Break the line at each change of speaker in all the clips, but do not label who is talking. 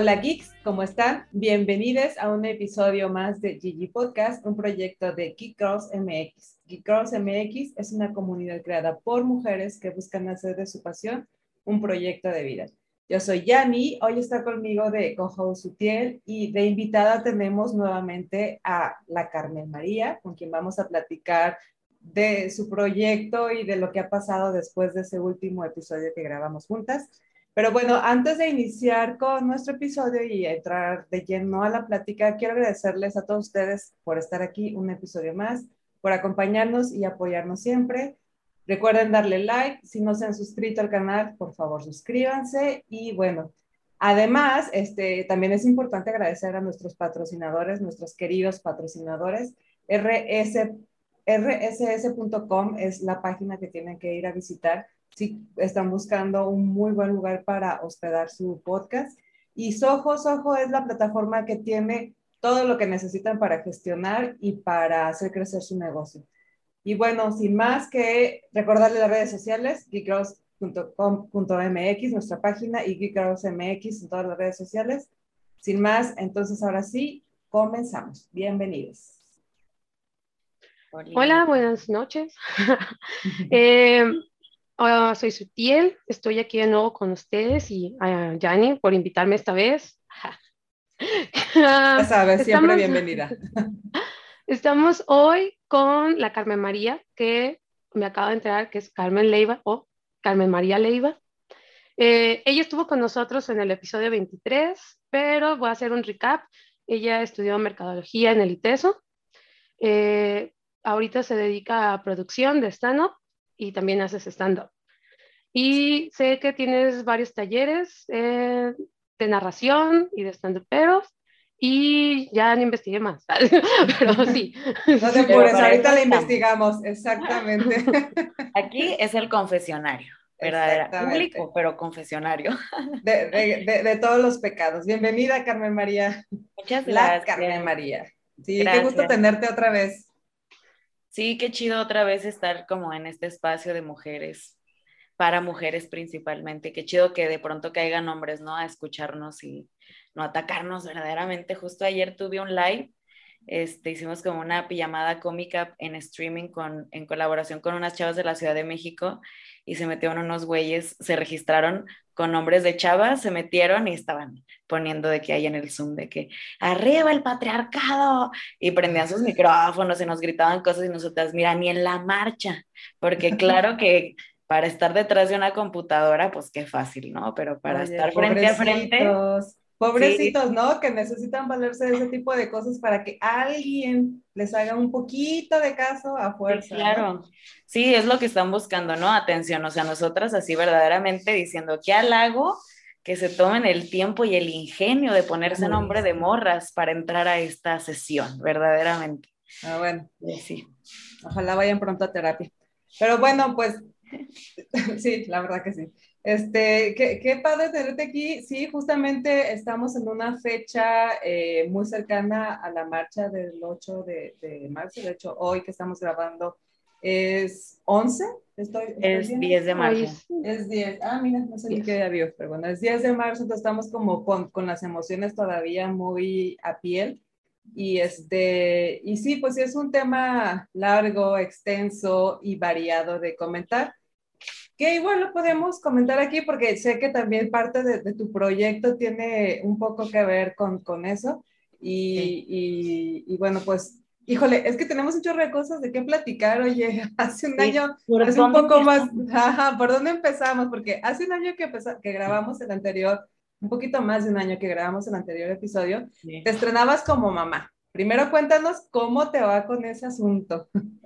Hola geeks, ¿cómo están? Bienvenidos a un episodio más de Gigi Podcast, un proyecto de Geek Girls MX. Geek Girls MX es una comunidad creada por mujeres que buscan hacer de su pasión un proyecto de vida. Yo soy Yani, hoy está conmigo de Cojo Sutiel y de invitada tenemos nuevamente a la Carmen María, con quien vamos a platicar de su proyecto y de lo que ha pasado después de ese último episodio que grabamos juntas. Pero bueno, antes de iniciar con nuestro episodio y entrar de lleno a la plática, quiero agradecerles a todos ustedes por estar aquí un episodio más, por acompañarnos y apoyarnos siempre. Recuerden darle like. Si no se han suscrito al canal, por favor suscríbanse. Y bueno, además, este, también es importante agradecer a nuestros patrocinadores, nuestros queridos patrocinadores. RS, rss.com es la página que tienen que ir a visitar si están buscando un muy buen lugar para hospedar su podcast. Y Soho, Soho es la plataforma que tiene todo lo que necesitan para gestionar y para hacer crecer su negocio. Y bueno, sin más que recordarle las redes sociales, geekgirls.com.mx, nuestra página, y geekgirlsmx en todas las redes sociales. Sin más, entonces ahora sí, comenzamos. Bienvenidos.
Hola, buenas noches. eh, hola, soy Sutiel, estoy aquí de nuevo con ustedes y a Yanni por invitarme esta vez.
ya sabes, siempre bienvenida.
Estamos hoy con la Carmen María, que me acaba de enterar que es Carmen Leiva o Carmen María Leiva. Eh, ella estuvo con nosotros en el episodio 23, pero voy a hacer un recap. Ella estudió mercadología en el ITESO. Eh, ahorita se dedica a producción de stand-up y también haces stand-up. Y sé que tienes varios talleres eh, de narración y de stand-uperos y ya no investigué más, pero sí.
No te apures, ahorita la investigamos, exactamente.
Aquí es el confesionario, verdadera, público, pero confesionario.
De, de, de, todos los pecados. Bienvenida, Carmen María.
Muchas gracias.
La Carmen María. Sí, qué gusto tenerte otra vez.
Sí, qué chido otra vez estar como en este espacio de mujeres, para mujeres principalmente. Qué chido que de pronto caigan hombres, ¿no? A escucharnos y no atacarnos verdaderamente. Justo ayer tuve un live, este, hicimos como una pijamada cómica en streaming con, en colaboración con unas chavas de la Ciudad de México y se metieron unos güeyes, se registraron con nombres de chavas, se metieron y estaban poniendo de que hay en el Zoom, de que arriba el patriarcado, y prendían sus micrófonos y nos gritaban cosas y nosotras, mira, ni en la marcha, porque claro que para estar detrás de una computadora, pues qué fácil, ¿no? Pero para estar frente a frente,
Pobrecitos, ¿no? Que necesitan valerse de ese tipo de cosas para que alguien les haga un poquito de caso a fuerza.
claro. Sí, es lo que están buscando, ¿no? Atención, o sea, nosotras así verdaderamente diciendo, ¿qué halago? Que se tomen el tiempo y el ingenio de ponerse nombre de morras para entrar a esta sesión, verdaderamente.
Ah, bueno. Sí. Ojalá vayan pronto a terapia. Pero bueno, pues sí, la verdad que sí. Este, qué, qué, padre tenerte aquí. Sí, justamente estamos en una fecha eh, muy cercana a la marcha del 8 de, de, marzo. De hecho, hoy que estamos grabando es 11. Estoy,
es 10 de marzo.
Es 10. Ah, mira, no sé ni qué día pero bueno, es 10 de marzo, entonces estamos como con, con las emociones todavía muy a piel. Y, este, y sí, pues es un tema largo, extenso y variado de comentar que igual lo podemos comentar aquí porque sé que también parte de, tu proyecto tiene un poco que ver con, con eso. Y, y, y, bueno, pues, híjole, es que tenemos un chorro de cosas de qué platicar. Oye, hace un año, hace un poco más, ajá, ¿por dónde empezamos? Porque hace un año que, que grabamos el anterior, un poquito más de un año que grabamos el anterior episodio, te estrenabas como mamá. Primero cuéntanos cómo te va con ese asunto.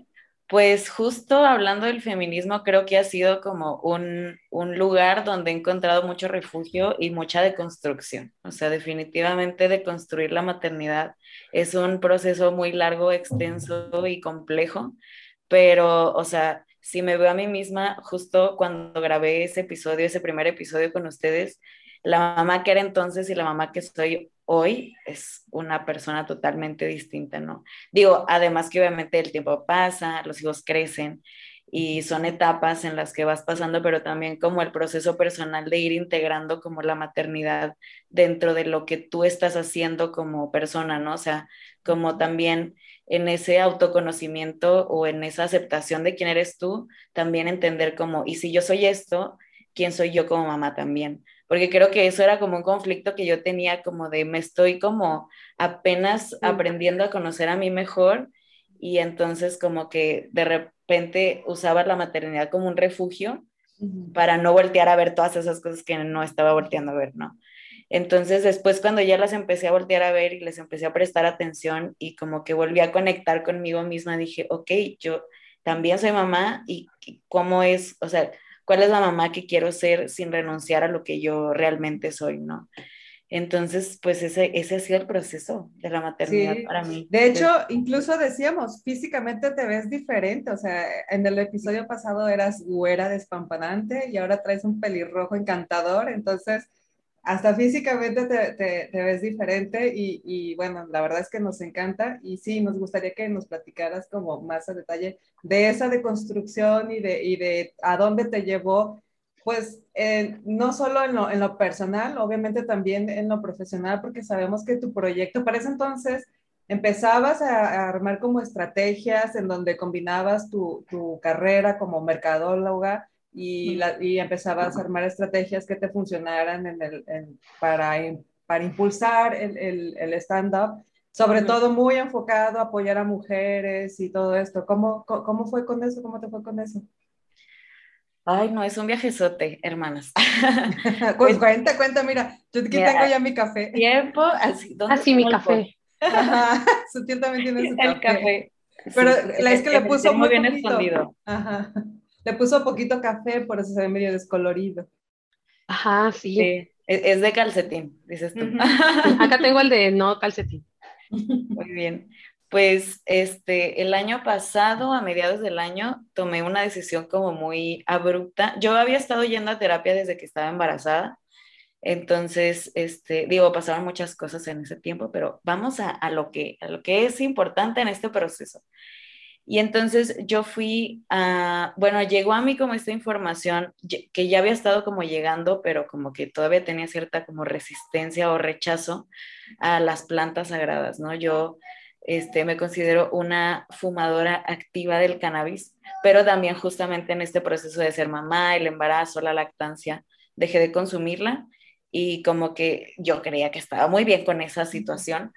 Pues justo hablando del feminismo, creo que ha sido como un, lugar donde he encontrado mucho refugio y mucha deconstrucción. O sea, definitivamente deconstruir la maternidad es un proceso muy largo, extenso y complejo, pero, o sea, si me veo a mí misma, justo cuando grabé ese episodio, ese primer episodio con ustedes, la mamá que era entonces y la mamá que soy hoy es una persona totalmente distinta, ¿no? Digo, además que obviamente el tiempo pasa, los hijos crecen y son etapas en las que vas pasando, pero también como el proceso personal de ir integrando como la maternidad dentro de lo que tú estás haciendo como persona, ¿no? O sea, como también en ese autoconocimiento o en esa aceptación de quién eres tú, también entender como, y si yo soy esto, ¿quién soy yo como mamá también? Porque creo que eso era como un conflicto que yo tenía como de me estoy como apenas aprendiendo a conocer a mí mejor y entonces como que de repente usaba la maternidad como un refugio para no voltear a ver todas esas cosas que no estaba volteando a ver, ¿no? Entonces después cuando ya las empecé a voltear a ver y les empecé a prestar atención y como que volví a conectar conmigo misma, dije, ok, yo también soy mamá y cómo es, o sea, cuál es la mamá que quiero ser sin renunciar a lo que yo realmente soy, ¿no? Entonces, pues ese, ese ha sido el proceso de la maternidad para mí.
De hecho, incluso decíamos, físicamente te ves diferente, o sea, en el episodio pasado eras güera despampanante y ahora traes un pelirrojo encantador, entonces hasta físicamente te, ves diferente y, bueno, la verdad es que nos encanta y sí, nos gustaría que nos platicaras como más a detalle de esa deconstrucción y de, y de a dónde te llevó pues no solo en lo, en lo, personal, obviamente también en lo profesional, porque sabemos que tu proyecto, para ese entonces, empezabas a, armar como estrategias en donde combinabas tu, tu carrera como mercadóloga y, la, y, empezabas a armar estrategias que te funcionaran en el, para, para impulsar el, el, el stand-up, sobre todo muy enfocado a apoyar a mujeres y todo esto. ¿Cómo, ¿Cómo fue con eso? ¿Cómo te fue con eso?
Ay, no, es un viajezote, hermanas.
pues cuenta, cuenta, mira, yo aquí tengo ya mi café.
Tiempo, así,
¿dónde así mi café.
Ajá, su tío también tiene su
El café.
Pero la es que le puso
muy, bien escondido.
Ajá. Le puso poquito café, por eso se ve medio descolorido.
Ajá, sí.
sí. Es de calcetín, dices tú.
Acá tengo el de no calcetín.
Muy bien. Pues este, el año pasado, a mediados del año, tomé una decisión como muy abrupta. Yo había estado yendo a terapia desde que estaba embarazada. Entonces, este, digo, pasaron muchas cosas en ese tiempo, pero vamos a, a, lo, que, a lo que es importante en este proceso. Y entonces yo fui a, bueno, llegó a mí como esta información que ya había estado como llegando, pero como que todavía tenía cierta como resistencia o rechazo a las plantas sagradas, ¿no? Yo este, me considero una fumadora activa del cannabis, pero también justamente en este proceso de ser mamá, el embarazo, la lactancia, dejé de consumirla y como que yo creía que estaba muy bien con esa situación,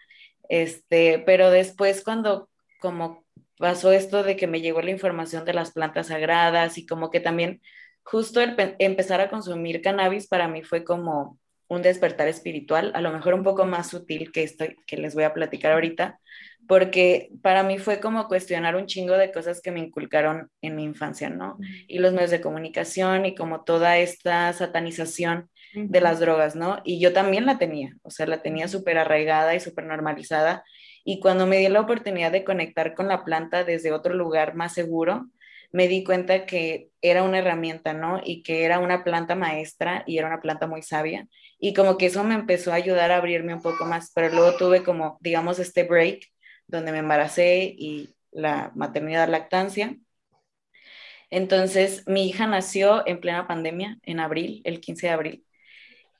este, pero después cuando como pasó esto de que me llegó la información de las plantas sagradas y como que también justo el empezar a consumir cannabis para mí fue como un despertar espiritual, a lo mejor un poco más sutil que esto que les voy a platicar ahorita, porque para mí fue como cuestionar un chingo de cosas que me inculcaron en mi infancia, ¿no? Y los medios de comunicación y como toda esta satanización de las drogas, ¿no? Y yo también la tenía, o sea, la tenía súper arraigada y súper normalizada. Y cuando me di la oportunidad de conectar con la planta desde otro lugar más seguro, me di cuenta que era una herramienta, ¿no? Y que era una planta maestra y era una planta muy sabia. Y como que eso me empezó a ayudar a abrirme un poco más, pero luego tuve como, digamos, este break donde me embaracé y la maternidad lactancia. Entonces, mi hija nació en plena pandemia, en abril, el 15 de abril.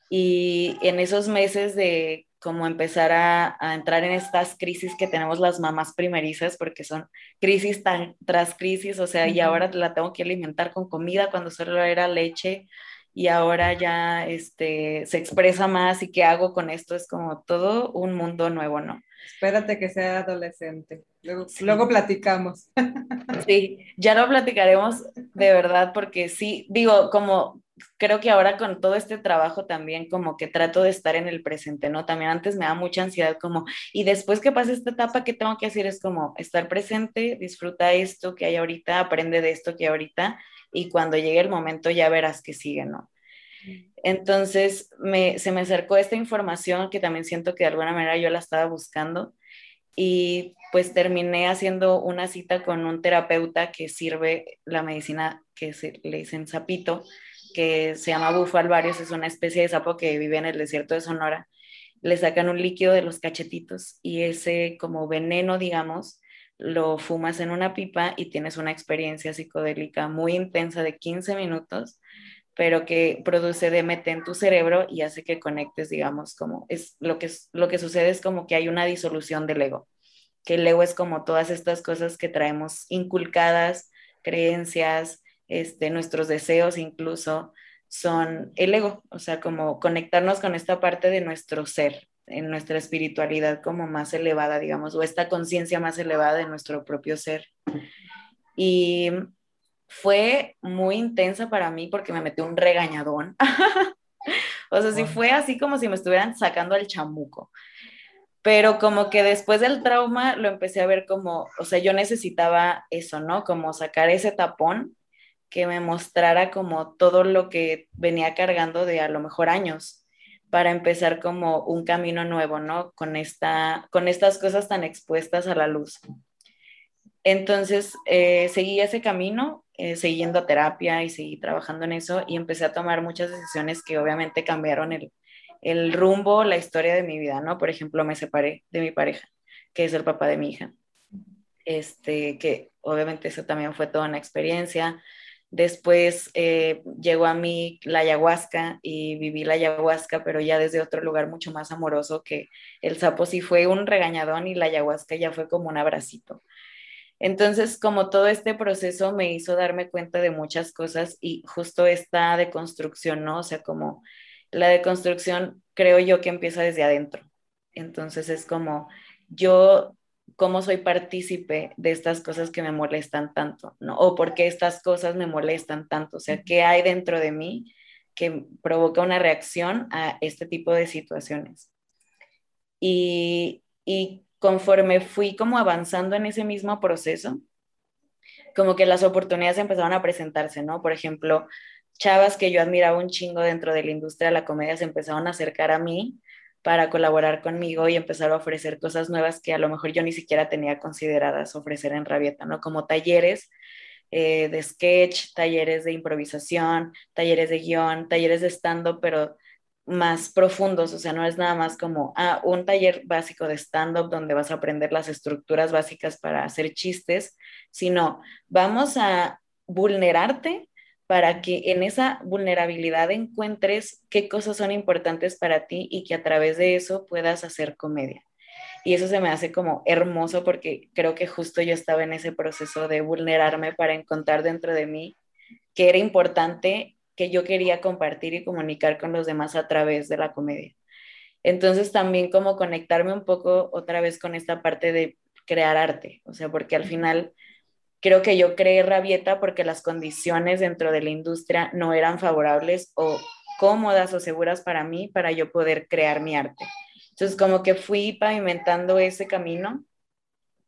Y en esos meses de como empezar a, entrar en estas crisis que tenemos las mamás primerizas, porque son crisis tan, tras crisis, o sea, y ahora la tengo que alimentar con comida cuando solo era leche, y ahora ya este, se expresa más y qué hago con esto, es como todo un mundo nuevo, ¿no?
Espérate que sea adolescente. Luego, platicamos.
Sí, ya lo platicaremos de verdad, porque sí, digo, como creo que ahora con todo este trabajo también como que trato de estar en el presente, ¿no? También antes me da mucha ansiedad como, y después que pase esta etapa, ¿qué tengo que hacer? Es como estar presente, disfruta esto que hay ahorita, aprende de esto que hay ahorita, y cuando llegue el momento ya verás que sigue, ¿no? Entonces se me acercó esta información que también siento que de alguna manera yo la estaba buscando y pues terminé haciendo una cita con un terapeuta que sirve la medicina que se, le dicen sapito, que se llama bufo alvarius, es una especie de sapo que vive en el desierto de Sonora. Le sacan un líquido de los cachetitos y ese como veneno, digamos, lo fumas en una pipa y tienes una experiencia psicodélica muy intensa de 15 minutos, pero que produce DMT en tu cerebro y hace que conectes, digamos, como es lo que, lo que sucede es como que hay una disolución del ego, que el ego es como todas estas cosas que traemos inculcadas, creencias, este, nuestros deseos incluso, son el ego, o sea, como conectarnos con esta parte de nuestro ser, en nuestra espiritualidad como más elevada, digamos, o esta conciencia más elevada de nuestro propio ser. Y fue muy intensa para mí porque me metí un regañadón. o sea, sí fue así como si me estuvieran sacando al chamuco. Pero como que después del trauma lo empecé a ver como, o sea, yo necesitaba eso, ¿no? Como sacar ese tapón que me mostrara como todo lo que venía cargando de a lo mejor años para empezar como un camino nuevo, ¿no? Con, esta, con estas cosas tan expuestas a la luz. Entonces, eh, seguí ese camino, eh, siguiendo terapia y seguí trabajando en eso y empecé a tomar muchas decisiones que obviamente cambiaron el, el rumbo, la historia de mi vida, ¿no? Por ejemplo, me separé de mi pareja, que es el papá de mi hija. Este, que obviamente eso también fue toda una experiencia. Después eh, llegó a mí la ayahuasca y viví la ayahuasca, pero ya desde otro lugar mucho más amoroso que el sapo sí fue un regañadón y la ayahuasca ya fue como un abracito. Entonces, como todo este proceso me hizo darme cuenta de muchas cosas y justo esta deconstrucción, ¿no? O sea, como la deconstrucción creo yo que empieza desde adentro. Entonces es como yo cómo soy partícipe de estas cosas que me molestan tanto, ¿no? O por qué estas cosas me molestan tanto, o sea, qué hay dentro de mí que provoca una reacción a este tipo de situaciones. Y, y conforme fui como avanzando en ese mismo proceso, como que las oportunidades empezaron a presentarse, ¿no? Por ejemplo, chavas que yo admiraba un chingo dentro de la industria de la comedia se empezaron a acercar a mí para colaborar conmigo y empezar a ofrecer cosas nuevas que a lo mejor yo ni siquiera tenía consideradas ofrecer en Rabieta, ¿no? Como talleres eh, de sketch, talleres de improvisación, talleres de guion, talleres de stand-up, pero más profundos, o sea, no es nada más como ah, un taller básico de stand-up donde vas a aprender las estructuras básicas para hacer chistes, sino vamos a vulnerarte para que en esa vulnerabilidad encuentres qué cosas son importantes para ti y que a través de eso puedas hacer comedia. Y eso se me hace como hermoso porque creo que justo yo estaba en ese proceso de vulnerarme para encontrar dentro de mí que era importante que yo quería compartir y comunicar con los demás a través de la comedia. Entonces también como conectarme un poco otra vez con esta parte de crear arte, o sea, porque al final creo que yo creé Rabieta porque las condiciones dentro de la industria no eran favorables o cómodas o seguras para mí para yo poder crear mi arte. Entonces, como que fui pavimentando ese camino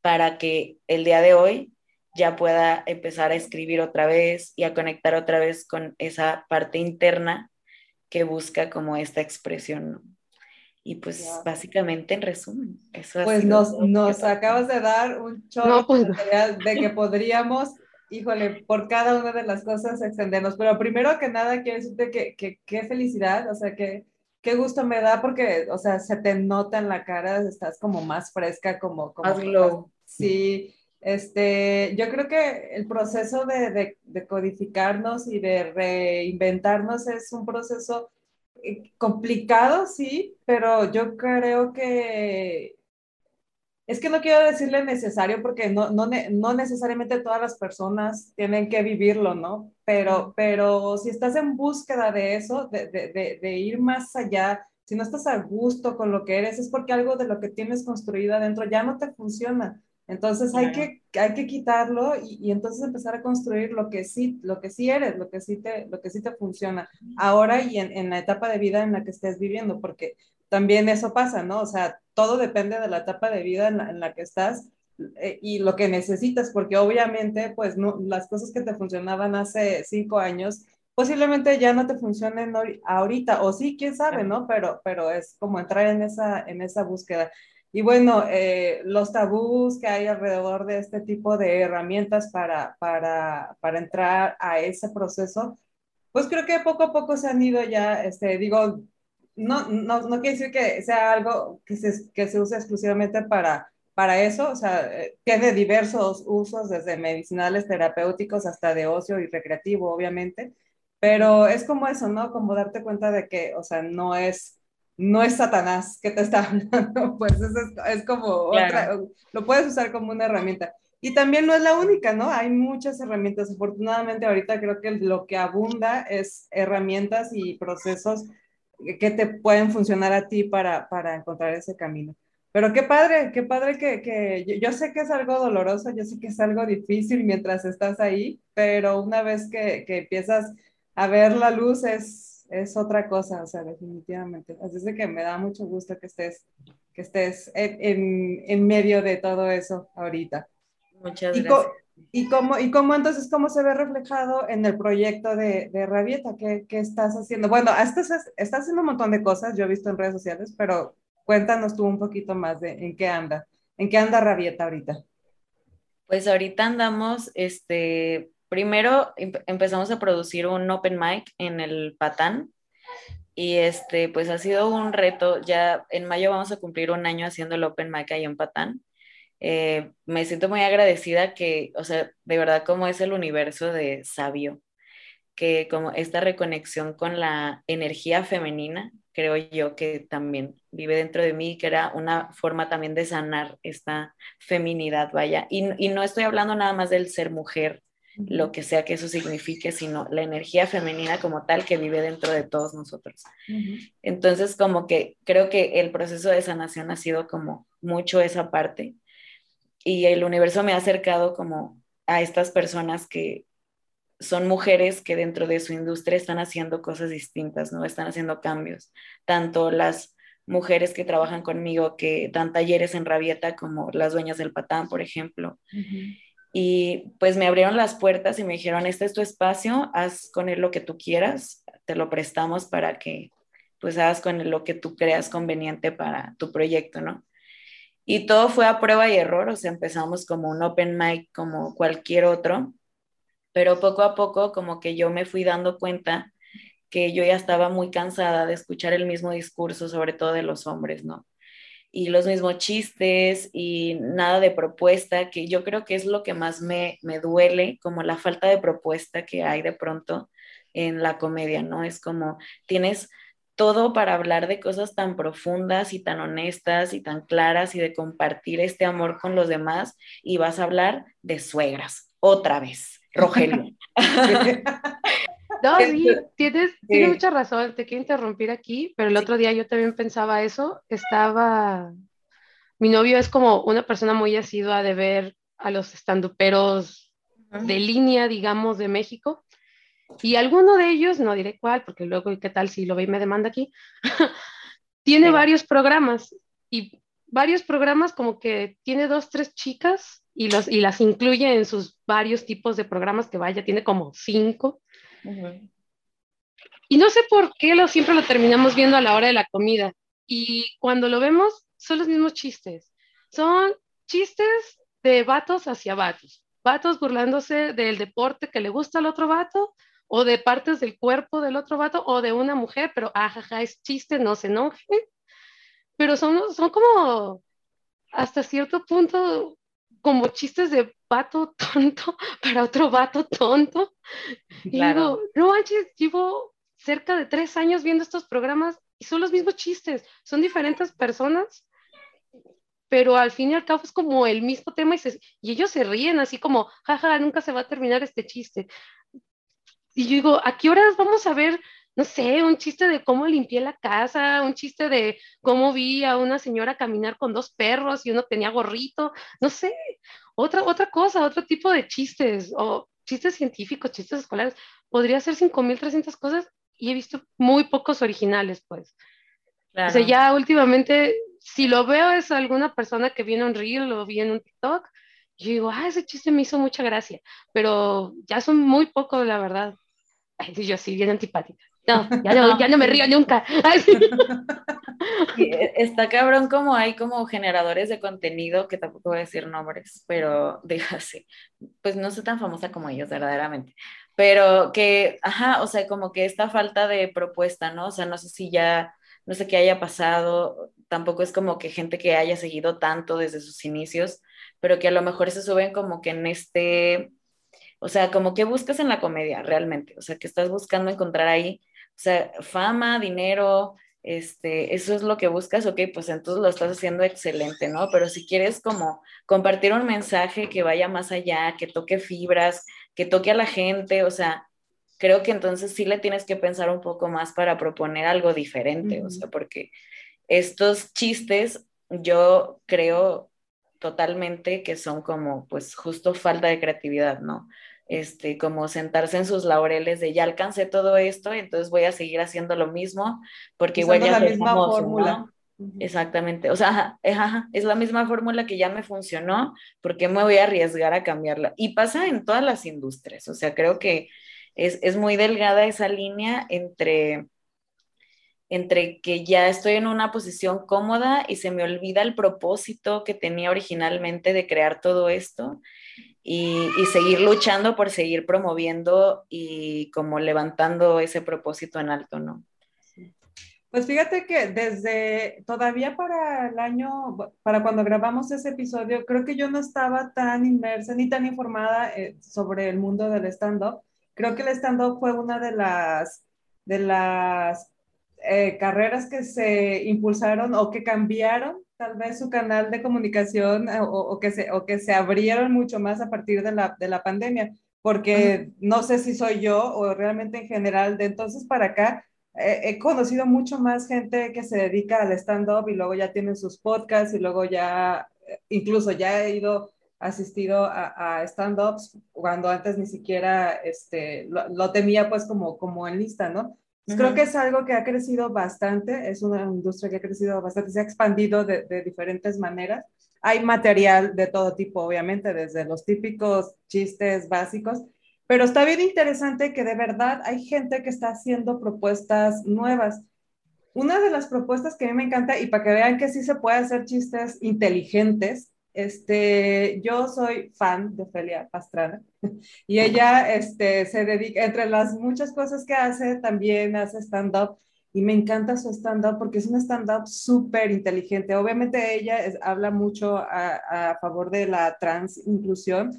para que el día de hoy ya pueda empezar a escribir otra vez y a conectar otra vez con esa parte interna que busca como esta expresión. Y pues básicamente en resumen,
eso Pues nos, nos acabas de dar un chorro pues de que podríamos, híjole, por cada una de las cosas extendernos. Pero primero que nada quiero decirte que qué felicidad, o sea, que qué gusto me da porque, o sea, se te nota en la cara, estás como más fresca, como... como Sí, este, yo creo que el proceso de, de, de, codificarnos y de reinventarnos es un proceso complicado, sí, pero yo creo que es que no quiero decirle necesario porque no, no, no, necesariamente todas las personas tienen que vivirlo, ¿no? Pero, pero si estás en búsqueda de eso, de, de, de, ir más allá, si no estás a gusto con lo que eres, es porque algo de lo que tienes construido adentro ya no te funciona. Entonces hay, que, hay que quitarlo y, y, entonces empezar a construir lo que sí, lo que sí eres, lo que sí te, lo que sí te funciona ahora y en, en la etapa de vida en la que estés viviendo, porque también eso pasa, ¿no? O sea, todo depende de la etapa de vida en la, en la que estás eh, y lo que necesitas, porque obviamente, pues, no, las cosas que te funcionaban hace cinco años, posiblemente ya no te funcionen ahorita, o sí, quién sabe, ¿no? Pero, pero es como entrar en esa, en esa búsqueda. Y bueno, eh, los tabús que hay alrededor de este tipo de herramientas para, para, para, entrar a ese proceso, pues creo que poco a poco se han ido ya, este, digo, no, no, no quiere decir que sea algo que se, que se use exclusivamente para, para eso, o sea, eh, tiene diversos usos, desde medicinales, terapéuticos, hasta de ocio y recreativo, obviamente, pero es como eso, ¿no? Como darte cuenta de que, o sea, no es no es Satanás que te está hablando, pues es, es como otra, lo puedes usar como una herramienta. Y también no es la única, ¿no? Hay muchas herramientas. Afortunadamente ahorita creo que lo que abunda es herramientas y procesos que te pueden funcionar a ti para, para encontrar ese camino. Pero qué padre, qué padre que, que yo, sé que es algo doloroso, yo sé que es algo difícil mientras estás ahí, pero una vez que, que empiezas a ver la luz es, es otra cosa, o sea, definitivamente. Así es que me da mucho gusto que estés, que estés en, en medio de todo eso ahorita.
Muchas gracias.
¿Y cómo, ¿Y cómo entonces, cómo se ve reflejado en el proyecto de, de Rabieta? ¿Qué, ¿Qué, estás haciendo? Bueno, estás, estás haciendo un montón de cosas, yo he visto en redes sociales, pero cuéntanos tú un poquito más de en qué anda, en qué anda Rabieta ahorita.
Pues ahorita andamos, este, primero empezamos a producir un open mic en el Patán y este, pues ha sido un reto, ya en mayo vamos a cumplir un año haciendo el open mic ahí en Patán eh, me siento muy agradecida que, o sea, de verdad como es el universo de sabio, que como esta reconexión con la energía femenina, creo yo que también vive dentro de mí, que era una forma también de sanar esta feminidad, vaya. Y, y no estoy hablando nada más del ser mujer, lo que sea que eso signifique, sino la energía femenina como tal que vive dentro de todos nosotros. Entonces, como que creo que el proceso de sanación ha sido como mucho esa parte y el universo me ha acercado como a estas personas que son mujeres que dentro de su industria están haciendo cosas distintas, ¿no? Están haciendo cambios. Tanto las mujeres que trabajan conmigo, que dan talleres en Rabieta, como las dueñas del patán, por ejemplo. Y pues me abrieron las puertas y me dijeron, este es tu espacio, haz con él lo que tú quieras, te lo prestamos para que pues hagas con él lo que tú creas conveniente para tu proyecto, ¿no? Y todo fue a prueba y error, o sea, empezamos como un open mic como cualquier otro, pero poco a poco como que yo me fui dando cuenta que yo ya estaba muy cansada de escuchar el mismo discurso, sobre todo de los hombres, ¿no? Y los mismos chistes y nada de propuesta, que yo creo que es lo que más me, me duele, como la falta de propuesta que hay de pronto en la comedia, ¿no? Es como tienes todo para hablar de cosas tan profundas y tan honestas y tan claras y de compartir este amor con los demás y vas a hablar de suegras, otra vez, Rogelio.
no, sí, tienes, mucha razón, te quiero interrumpir aquí, pero el otro día yo también pensaba eso, estaba, mi novio es como una persona muy asidua de ver a los estanduperos de línea, digamos, de México, y alguno de ellos, no diré cuál, porque luego, ¿qué tal si lo ve y me demanda aquí? tiene varios programas y varios programas como que tiene dos, tres chicas y, los, y las incluye en sus varios tipos de programas que vaya, tiene como cinco. Y no sé por qué lo, siempre lo terminamos viendo a la hora de la comida. Y cuando lo vemos, son los mismos chistes. Son chistes de vatos hacia vatos. Vatos burlándose del deporte que le gusta al otro vato o de partes del cuerpo del otro vato o de una mujer, pero ajaja, es chiste, no se enoje. Pero son, son como hasta cierto punto como chistes de vato tonto para otro vato tonto. Y digo, no manches, llevo cerca de tres años viendo estos programas y son los mismos chistes, son diferentes personas, pero al fin y al cabo es como el mismo tema y, y ellos se ríen así como, jaja, nunca se va a terminar este chiste. Y yo digo, ¿a qué horas vamos a ver, no sé, un chiste de cómo limpié la casa, un chiste de cómo vi a una señora caminar con dos perros y uno tenía gorrito, no sé, otra, otra cosa, otro tipo de chistes, o chistes científicos, chistes escolares, podría ser 5.300 cosas y he visto muy pocos originales, pues. O sea, ya últimamente, si lo veo es alguna persona que viene en un reel o viene en un TikTok, yo digo, ah, ese chiste me hizo mucha gracia, pero ya son muy pocos, la verdad. Ay, yo sí, bien antipática. No, ya no, ya no me río nunca.
E, está cabrón como hay como generadores de contenido, que tampoco voy a decir nombres, pero déjase, pues no soy tan famosa como ellos, verdaderamente. Pero que, ajá, o sea, como que esta falta de propuesta, ¿no? O sea, no sé si ya no sé qué haya pasado, tampoco es como que gente que haya seguido tanto desde sus inicios, pero que a lo mejor se suben como que en este, o sea, como que buscas en la comedia realmente, o sea, que estás buscando encontrar ahí, o sea, fama, dinero, este, eso es lo que buscas, ok, pues entonces lo estás haciendo excelente, ¿no? Pero si quieres como compartir un mensaje que vaya más allá, que toque fibras, que toque a la gente, o sea, creo que entonces sí le tienes que pensar un poco más para proponer algo diferente, o sea, porque estos chistes yo creo totalmente que son como pues justo falta de creatividad, ¿no? Este, como sentarse en sus laureles de ya alcancé todo esto, entonces voy a seguir haciendo lo mismo, porque igual ya
la misma fórmula.
Exactamente, o sea, es la misma fórmula que ya me funcionó, porque me voy a arriesgar a cambiarla? Y pasa en todas las industrias, o sea, creo que es, es muy delgada esa línea entre entre que ya estoy en una posición cómoda y se me olvida el propósito que tenía originalmente de crear todo esto y, seguir luchando por seguir promoviendo y como levantando ese propósito en alto, ¿no?
Pues fíjate que desde todavía para el año, para cuando grabamos ese episodio, creo que yo no estaba tan inmersa ni tan informada eh, sobre el mundo del stand-up. Creo que el stand-up fue una de las, de las eh, carreras que se impulsaron o que cambiaron tal vez su canal de comunicación eh, o, que, se, o que se abrieron mucho más a partir de la, de la pandemia, porque no sé si soy yo o realmente en general, de entonces para acá, he conocido mucho más gente que se dedica al stand-up y luego ya tienen sus podcasts y luego ya, eh, incluso ya he ido asistido a, a stand-ups cuando antes ni siquiera este, lo, lo, temía pues como, como en lista, ¿no? Creo que es algo que ha crecido bastante, es una industria que ha crecido bastante, se ha expandido de, de, diferentes maneras. Hay material de todo tipo, obviamente, desde los típicos chistes básicos, pero está bien interesante que de verdad hay gente que está haciendo propuestas nuevas. Una de las propuestas que a mí me encanta, y para que vean que sí se puede hacer chistes inteligentes, este, yo soy fan de Felia Pastrana y ella este, se dedica, entre las muchas cosas que hace, también hace stand-up y me encanta su stand-up porque es un stand-up súper inteligente. Obviamente ella habla mucho a, a, favor de la trans inclusión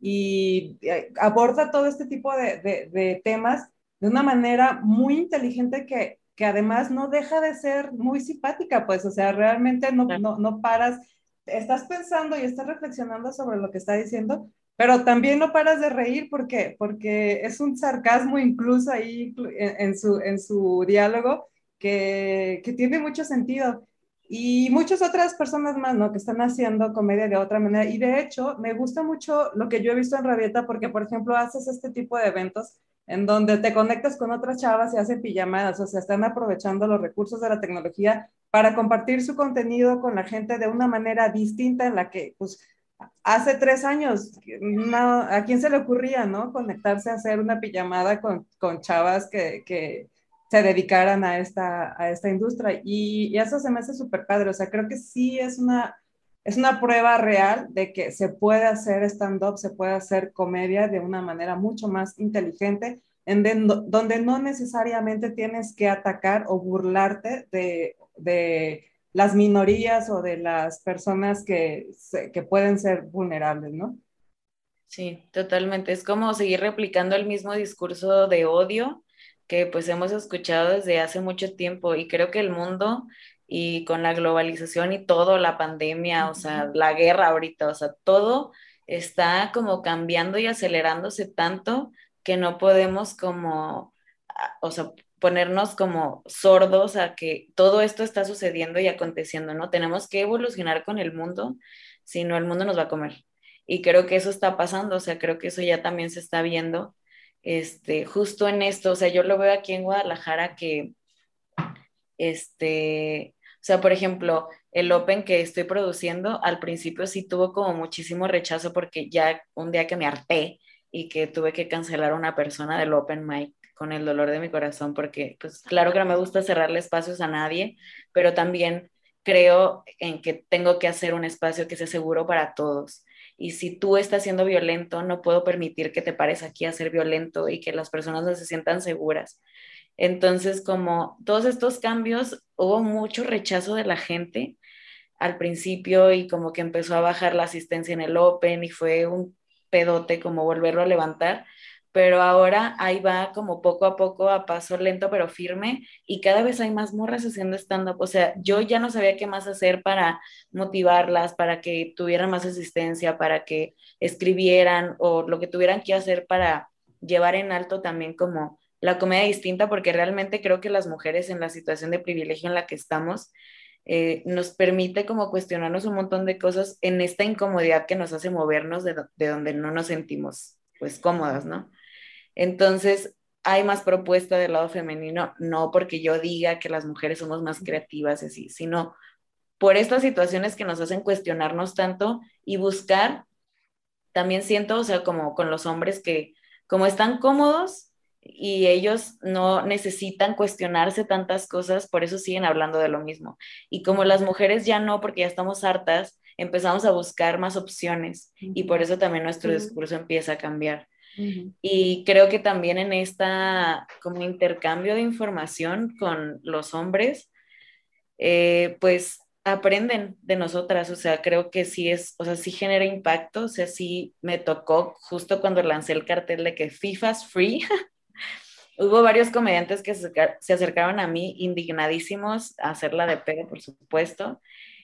y eh, aborda todo este tipo de, de, de, temas de una manera muy inteligente que, que además no deja de ser muy simpática, pues, o sea, realmente no, no, no paras estás pensando y estás reflexionando sobre lo que está diciendo, pero también no paras de reír porque, porque es un sarcasmo incluso ahí en, su, en su diálogo que, que, tiene mucho sentido. Y muchas otras personas más, ¿no? Que están haciendo comedia de otra manera. Y de hecho, me gusta mucho lo que yo he visto en Rabieta porque, por ejemplo, haces este tipo de eventos en donde te conectas con otras chavas y hacen pijamadas, o sea, están aprovechando los recursos de la tecnología para compartir su contenido con la gente de una manera distinta en la que, pues, hace tres años, ¿a quién se le ocurría, no? Conectarse a hacer una pijamada con, con chavas que, que, se dedicaran a esta, a esta industria. Y, y eso se me hace súper padre, o sea, creo que sí es una, es una prueba real de que se puede hacer stand-up, se puede hacer comedia de una manera mucho más inteligente, en donde no necesariamente tienes que atacar o burlarte de de las minorías o de las personas que, que pueden ser vulnerables, ¿no?
Sí, totalmente. Es como seguir replicando el mismo discurso de odio que pues hemos escuchado desde hace mucho tiempo y creo que el mundo y con la globalización y todo, la pandemia, o sea, la guerra ahorita, o sea, todo está como cambiando y acelerándose tanto que no podemos como, o sea, ponernos como sordos a que todo esto está sucediendo y aconteciendo, ¿no? Tenemos que evolucionar con el mundo, si no el mundo nos va a comer. Y creo que eso está pasando, o sea, creo que eso ya también se está viendo, este, justo en esto, o sea, yo lo veo aquí en Guadalajara que, este, o sea, por ejemplo, el Open que estoy produciendo, al principio sí tuvo como muchísimo rechazo porque ya un día que me harté y que tuve que cancelar a una persona del Open Mic, con el dolor de mi corazón, porque pues claro que no me gusta cerrarle espacios a nadie, pero también creo en que tengo que hacer un espacio que sea seguro para todos. Y si tú estás siendo violento, no puedo permitir que te pares aquí a ser violento y que las personas no se sientan seguras. Entonces, como todos estos cambios, hubo mucho rechazo de la gente al principio y como que empezó a bajar la asistencia en el Open y fue un pedote como volverlo a levantar, pero ahora ahí va como poco a poco, a paso lento pero firme y cada vez hay más morras haciendo stand-up. O sea, yo ya no sabía qué más hacer para motivarlas, para que tuvieran más asistencia, para que escribieran o lo que tuvieran que hacer para llevar en alto también como la comedia distinta, porque realmente creo que las mujeres en la situación de privilegio en la que estamos, eh, nos permite como cuestionarnos un montón de cosas en esta incomodidad que nos hace movernos de, donde no nos sentimos pues cómodas, ¿no? Entonces, hay más propuesta del lado femenino, no porque yo diga que las mujeres somos más creativas así, sino por estas situaciones que nos hacen cuestionarnos tanto y buscar, también siento, o sea, como con los hombres que como están cómodos, y ellos no necesitan cuestionarse tantas cosas, por eso siguen hablando de lo mismo. Y como las mujeres ya no, porque ya estamos hartas, empezamos a buscar más opciones y por eso también nuestro discurso empieza a cambiar. Y creo que también en esta como intercambio de información con los hombres, eh, pues aprenden de nosotras, o sea, creo que sí es, o sea, sí genera impacto, o sea, sí me tocó justo cuando lancé el cartel de que FIFA's free, Hubo varios comediantes que se acercaron a mí indignadísimos a hacerla de pedo, por supuesto.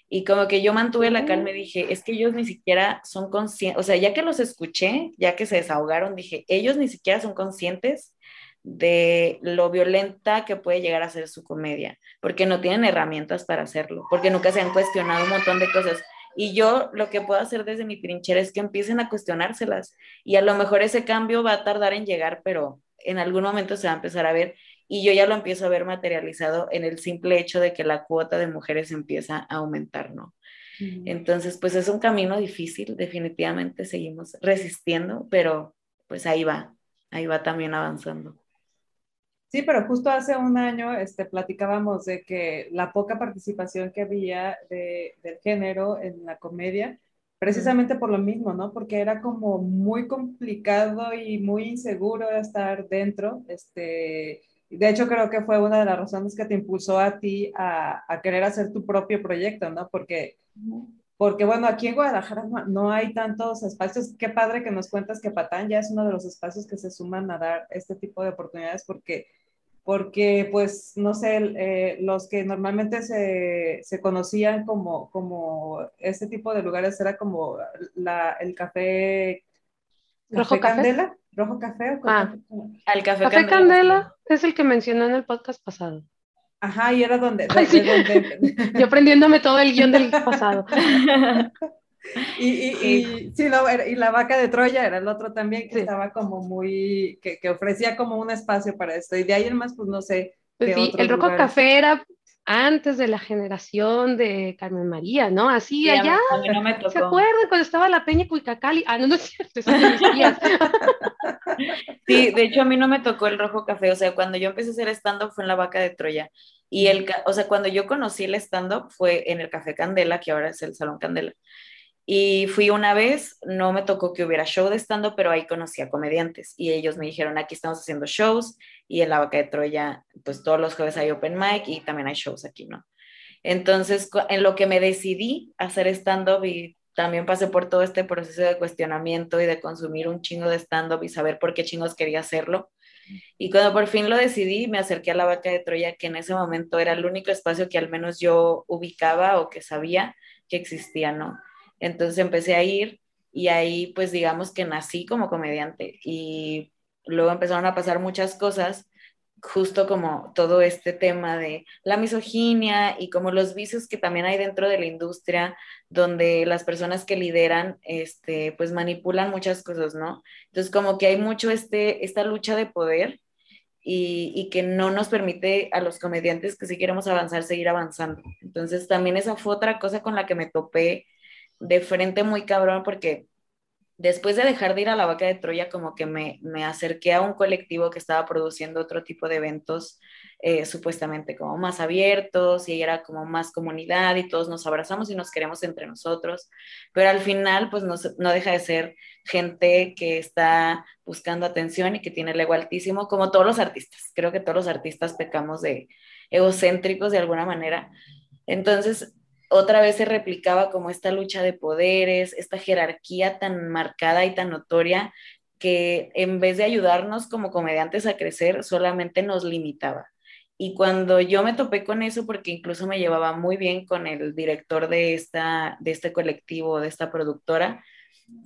Y como que yo mantuve la calma y dije, es que ellos ni siquiera son conscientes, o sea, ya que los escuché, ya que se desahogaron, dije, ellos ni siquiera son conscientes de lo violenta que puede llegar a ser su comedia, porque no tienen herramientas para hacerlo, porque nunca se han cuestionado un montón de cosas. Y yo lo que puedo hacer desde mi trinchera es que empiecen a cuestionárselas. Y a lo mejor ese cambio va a tardar en llegar, pero en algún momento se va a empezar a ver y yo ya lo empiezo a ver materializado en el simple hecho de que la cuota de mujeres empieza a aumentar, ¿no? Entonces, pues es un camino difícil, definitivamente seguimos resistiendo, pero pues ahí va, ahí va también avanzando.
Sí, pero justo hace un año este, platicábamos de que la poca participación que había de, del género en la comedia precisamente por lo mismo, ¿no? Porque era como muy complicado y muy inseguro estar dentro. Este, de hecho, creo que fue una de las razones que te impulsó a ti a, a querer hacer tu propio proyecto, ¿no? Porque, porque bueno, aquí en Guadalajara no, hay tantos espacios. Qué padre que nos cuentas que Patán ya es uno de los espacios que se suman a dar este tipo de oportunidades porque porque pues no sé, eh, los que normalmente se, se, conocían como, como este tipo de lugares era como la, el café,
¿Rojo café?
Candela, rojo café.
ah, el café, café Candela. es el que mencionó en el podcast pasado.
Ajá, y era donde...
Yo aprendiéndome todo el guion del pasado.
Y, y, sí. y, la vaca de Troya era el otro también que estaba como muy, que, que, ofrecía como un espacio para esto. Y de ahí en más, pues no sé.
Pues sí, el Roco Café era antes de la generación de Carmen María, ¿no? Así allá. No me ¿Se acuerdan cuando estaba la Peña Cuicacali? Ah, no, no es cierto, eso
Sí, de hecho a mí no me tocó el Rojo Café, o sea, cuando yo empecé a hacer stand-up fue en la Vaca de Troya. Y el, o sea, cuando yo conocí el stand-up fue en el Café Candela, que ahora es el Salón Candela. Y fui una vez, no me tocó que hubiera show de stand pero ahí conocí a comediantes y ellos me dijeron, aquí estamos haciendo shows y en la Vaca de Troya, pues todos los jueves hay open mic y también hay shows aquí, ¿no? Entonces, en lo que me decidí hacer stand-up y también pasé por todo este proceso de cuestionamiento y de consumir un chingo de stand-up y saber por qué chingos quería hacerlo. Y cuando por fin lo decidí, me acerqué a la Vaca de Troya, que en ese momento era el único espacio que al menos yo ubicaba o que sabía que existía, ¿no? Entonces empecé a ir y ahí pues digamos que nací como comediante y luego empezaron a pasar muchas cosas, justo como todo este tema de la misoginia y como los vicios que también hay dentro de la industria, donde las personas que lideran, este, pues manipulan muchas cosas, ¿no? Entonces como que hay mucho este, esta lucha de poder y, y, que no nos permite a los comediantes que si queremos avanzar, seguir avanzando. Entonces también esa fue otra cosa con la que me topé de frente muy cabrón porque después de dejar de ir a la vaca de Troya, como que me, me acerqué a un colectivo que estaba produciendo otro tipo de eventos, eh, supuestamente como más abiertos, y era como más comunidad, y todos nos abrazamos y nos queremos entre nosotros, pero al final, pues no, no deja de ser gente que está buscando atención y que tiene el ego altísimo, como todos los artistas. Creo que todos los artistas pecamos de egocéntricos de alguna manera. Entonces, otra vez se replicaba como esta lucha de poderes, esta jerarquía tan marcada y tan notoria que en vez de ayudarnos como comediantes a crecer, solamente nos limitaba. Y cuando yo me topé con eso, porque incluso me llevaba muy bien con el director de, esta, de este colectivo, de esta productora,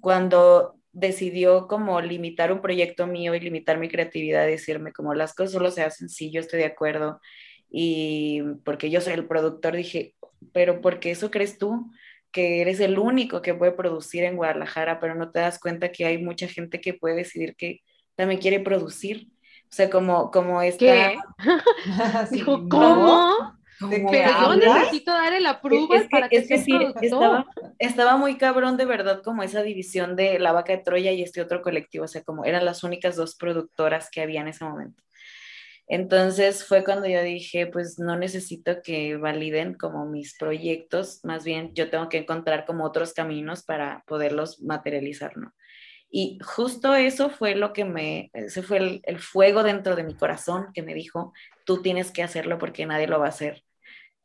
cuando decidió como limitar un proyecto mío y limitar mi creatividad, decirme como las cosas solo se hacen si yo estoy de acuerdo y porque yo soy el productor, dije, pero porque eso crees tú que eres el único que puede producir en Guadalajara, pero no te das cuenta que hay mucha gente que puede decidir que también quiere producir. O sea, como, como esta...
¿Qué? Dijo, ¿cómo? Pero yo necesito dar el approval
es
para que
es que sí, estaba, estaba, muy cabrón de verdad como esa división de La Vaca de Troya y este otro colectivo, o sea, como eran las únicas dos productoras que había en ese momento. Entonces fue cuando yo dije, pues no necesito que validen como mis proyectos, más bien yo tengo que encontrar como otros caminos para poderlos materializar, ¿no? Y justo eso fue lo que me, ese fue el, el, fuego dentro de mi corazón que me dijo, tú tienes que hacerlo porque nadie lo va a hacer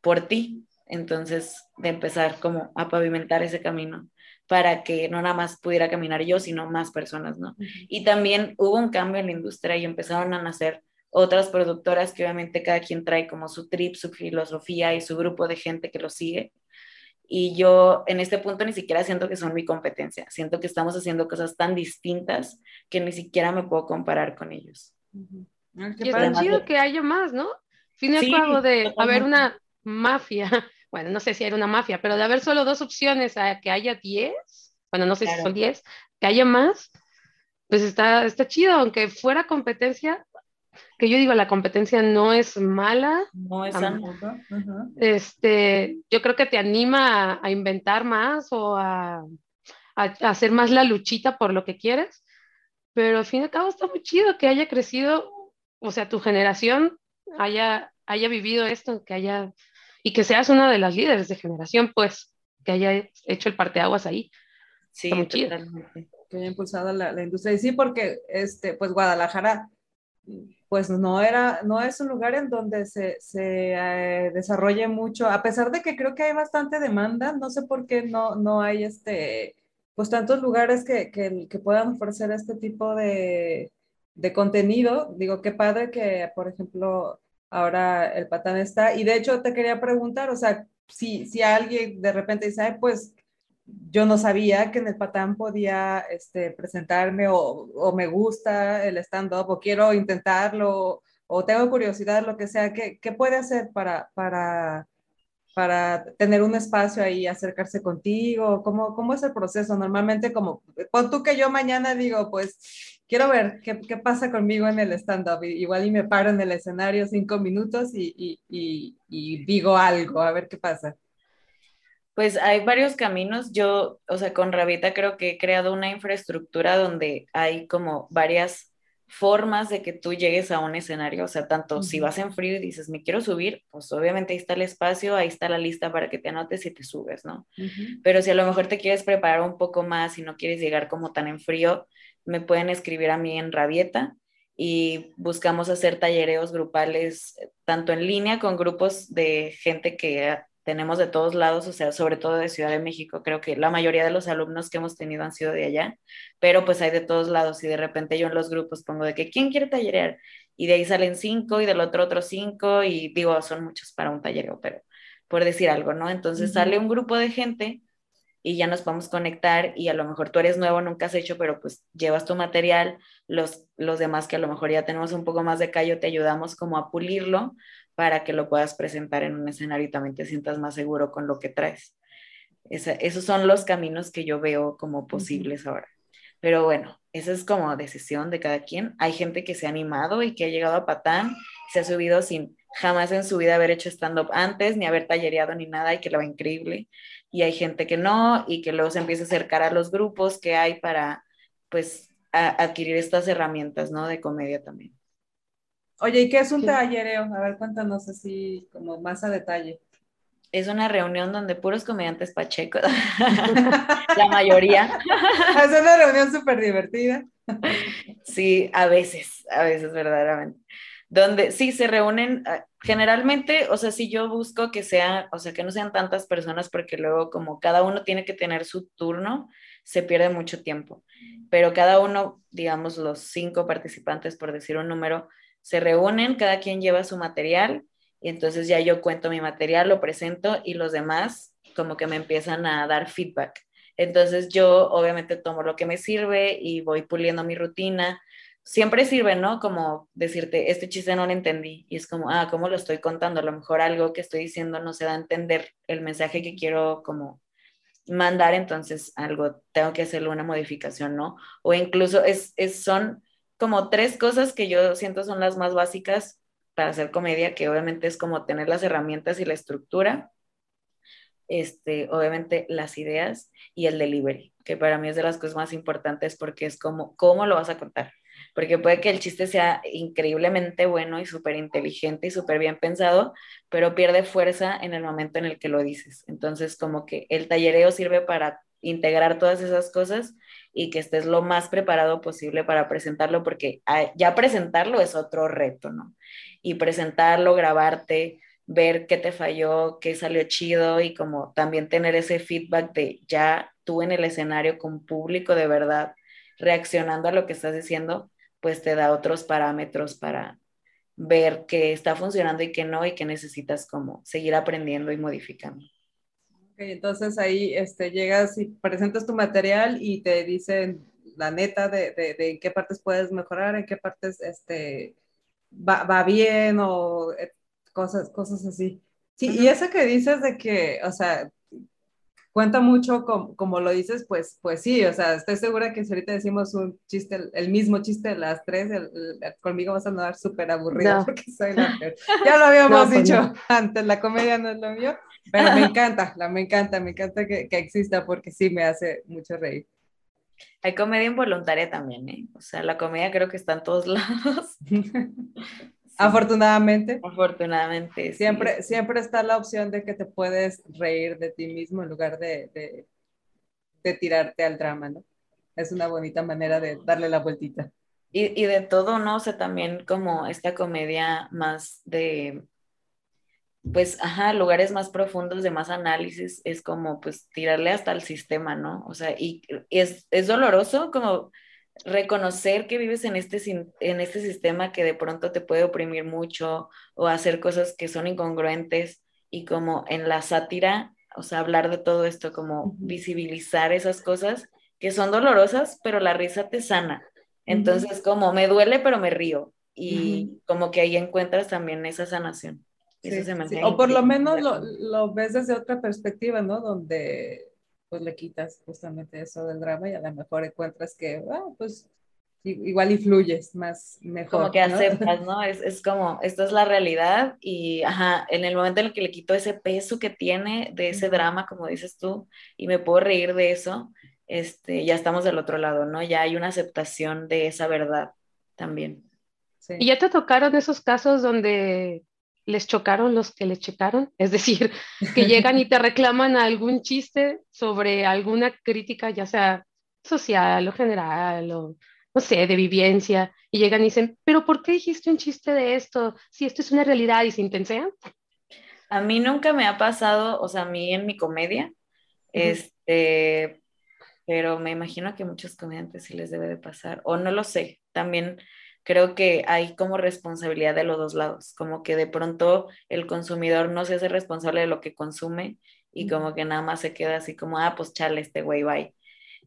por ti. Entonces, de empezar como a pavimentar ese camino para que no nada más pudiera caminar yo, sino más personas, ¿no? Y también hubo un cambio en la industria y empezaron a nacer otras productoras que obviamente cada quien trae como su trip, su filosofía y su grupo de gente que lo sigue. Y yo en este punto ni siquiera siento que son mi competencia, siento que estamos haciendo cosas tan distintas que ni siquiera me puedo comparar con ellos.
Y es chido que haya más, ¿no? Fin y sí, de haber una mafia, bueno, no sé si era una mafia, pero de haber solo dos opciones a que haya diez, bueno, no sé si son diez, que haya más, pues está, está chido, aunque fuera competencia, que yo digo, la competencia no es mala.
No es mala.
Este, yo creo que te anima a, a inventar más o a, a, a, hacer más la luchita por lo que quieres, pero al fin y al cabo está muy chido que haya crecido, o sea, tu generación haya, haya vivido esto, que haya, y que seas una de las líderes de generación, pues, que haya hecho el parteaguas ahí.
Sí, está muy chido.
Que haya impulsado la, la industria. Y sí, porque, este, pues, Guadalajara pues no era, no es un lugar en donde se, se eh, desarrolle mucho, a pesar de que creo que hay bastante demanda, no sé por qué no, no hay este, pues tantos lugares que, que, que puedan ofrecer este tipo de, de, contenido. Digo, qué padre que, por ejemplo, ahora el patán está. Y de hecho te quería preguntar, o sea, si, si alguien de repente dice, pues yo no sabía que en el Patán podía este, presentarme o, o, me gusta el stand-up o quiero intentarlo o, tengo curiosidad, lo que sea. ¿Qué, qué puede hacer para, para, para tener un espacio ahí, acercarse contigo? ¿Cómo, ¿Cómo es el proceso? Normalmente, como, pon tú que yo mañana digo, pues quiero ver qué, qué pasa conmigo en el stand-up. Igual y me paro en el escenario cinco minutos y, y, y, y digo algo, a ver qué pasa.
Pues hay varios caminos. Yo, o sea, con Rabita creo que he creado una infraestructura donde hay como varias formas de que tú llegues a un escenario. O sea, tanto uh -huh. si vas en frío y dices, me quiero subir, pues obviamente ahí está el espacio, ahí está la lista para que te anotes y te subes, ¿no? Uh -huh. Pero si a lo mejor te quieres preparar un poco más y no quieres llegar como tan en frío, me pueden escribir a mí en Rabieta y buscamos hacer tallereos grupales, tanto en línea con grupos de gente que tenemos de todos lados, o sea, sobre todo de Ciudad de México, creo que la mayoría de los alumnos que hemos tenido han sido de allá, pero pues hay de todos lados y de repente yo en los grupos pongo de que ¿quién quiere tallerear? Y de ahí salen cinco y del otro otro cinco y digo, son muchos para un tallereo, pero por decir algo, ¿no? Entonces uh -huh. sale un grupo de gente y ya nos podemos conectar y a lo mejor tú eres nuevo, nunca has hecho, pero pues llevas tu material, los, los demás que a lo mejor ya tenemos un poco más de callo, te ayudamos como a pulirlo para que lo puedas presentar en un escenario y también te sientas más seguro con lo que traes. Esa, esos son los caminos que yo veo como posibles uh -huh. ahora. Pero bueno, esa es como decisión de cada quien. Hay gente que se ha animado y que ha llegado a Patán, se ha subido sin jamás en su vida haber hecho stand-up antes, ni haber tallereado ni nada, y que lo va increíble. Y hay gente que no, y que luego se empieza a acercar a los grupos que hay para, pues, adquirir estas herramientas, ¿no? De comedia también.
Oye, ¿y qué es un tallereo? A ver, cuéntanos así como más a detalle.
Es una reunión donde puros comediantes pachecos, la mayoría.
es una reunión súper divertida.
sí, a veces, a veces verdaderamente. Donde sí se reúnen, ah, generalmente, o sea, si yo busco que sea, o sea, que no sean tantas personas porque luego como cada uno tiene que tener su turno, se pierde mucho tiempo. Pero cada uno, digamos, los cinco participantes, por decir un número, se reúnen, cada quien lleva su material y entonces ya yo cuento mi material, lo presento y los demás como que me empiezan a dar feedback. Entonces yo obviamente tomo lo que me sirve y voy puliendo mi rutina. Siempre sirve, ¿no? Como decirte, este chiste no lo entendí y es como, ah, ¿cómo lo estoy contando? A lo mejor algo que estoy diciendo no se da a entender el mensaje que quiero como mandar, entonces algo tengo que hacerle una modificación, ¿no? O incluso es, es son como tres cosas que yo siento son las más básicas para hacer comedia, que obviamente es como tener las herramientas y la estructura, este, obviamente las ideas y el delivery, que para mí es de las cosas más importantes porque es como, ¿cómo lo vas a contar? Porque puede que el chiste sea increíblemente bueno y súper inteligente y súper bien pensado, pero pierde fuerza en el momento en el que lo dices. Entonces, como que el tallereo sirve para integrar todas esas cosas y que estés lo más preparado posible para presentarlo, porque ah, ya presentarlo es otro reto, ¿no? Y presentarlo, grabarte, ver qué te falló, qué salió chido y como también tener ese feedback de ya tú en el escenario con público de verdad reaccionando a lo que estás diciendo, pues te da otros parámetros para ver qué está funcionando y qué no y qué necesitas como seguir aprendiendo y modificando
entonces ahí este, llegas y presentas tu material y te dicen la neta de, de, en qué partes puedes mejorar, en qué partes este, va, va bien o eh, cosas, cosas así. Sí, y eso que dices de que, o sea, cuenta mucho como, lo dices, pues, pues sí, o sea, estoy segura que si ahorita decimos un chiste, el, mismo chiste de las tres, conmigo vas a andar súper aburrido porque soy la Ya lo habíamos pues dicho antes, la comedia no es lo mío, pero me encanta, la, me encanta, me encanta que, que exista porque sí me hace mucho reír.
Hay comedia involuntaria también, ¿eh? O sea, la comedia creo que está en todos lados.
Afortunadamente.
Afortunadamente.
Siempre, siempre está la opción de que te puedes reír de ti mismo en lugar de, de, de tirarte al drama, ¿no? Es una bonita manera de darle la vueltita.
Y, y de todo, ¿no? O sea, también como esta comedia más de pues, ajá, lugares más profundos de más análisis es como, pues, tirarle hasta el sistema, ¿no? O sea, y, es, es, doloroso como reconocer que vives en este, en este sistema que de pronto te puede oprimir mucho o hacer cosas que son incongruentes y como en la sátira, o sea, hablar de todo esto, como visibilizar esas cosas que son dolorosas, pero la risa te sana. Entonces, como me duele, pero me río. Y como que ahí encuentras también esa sanación.
O por lo menos lo, lo, ves desde otra perspectiva, ¿no? Donde pues le quitas justamente eso del drama y a lo mejor encuentras que, ah, pues igual influyes más, mejor.
Como que aceptas, ¿no? Es, es, como, esto es la realidad y, ajá, en el momento en el que le quito ese peso que tiene de ese drama, como dices tú, y me puedo reír de eso, este, ya estamos del otro lado, ¿no? Ya hay una aceptación de esa verdad también.
Sí. ¿Y ya te tocaron esos casos donde les chocaron los que les checaron, es decir, que llegan y te reclaman algún chiste sobre alguna crítica, ya sea social o general o no sé, de vivencia, y llegan y dicen, pero ¿por qué dijiste un chiste de esto? Si esto es una realidad y se intensean.
A mí nunca me ha pasado, o sea, a mí en mi comedia, este, pero me imagino que a muchos comediantes sí les debe de pasar, o no lo sé, también creo que hay como responsabilidad de los dos lados, como que de pronto el consumidor no se hace responsable de lo que consume y como que nada más se queda así como, ah, pues chale, este güey, bye.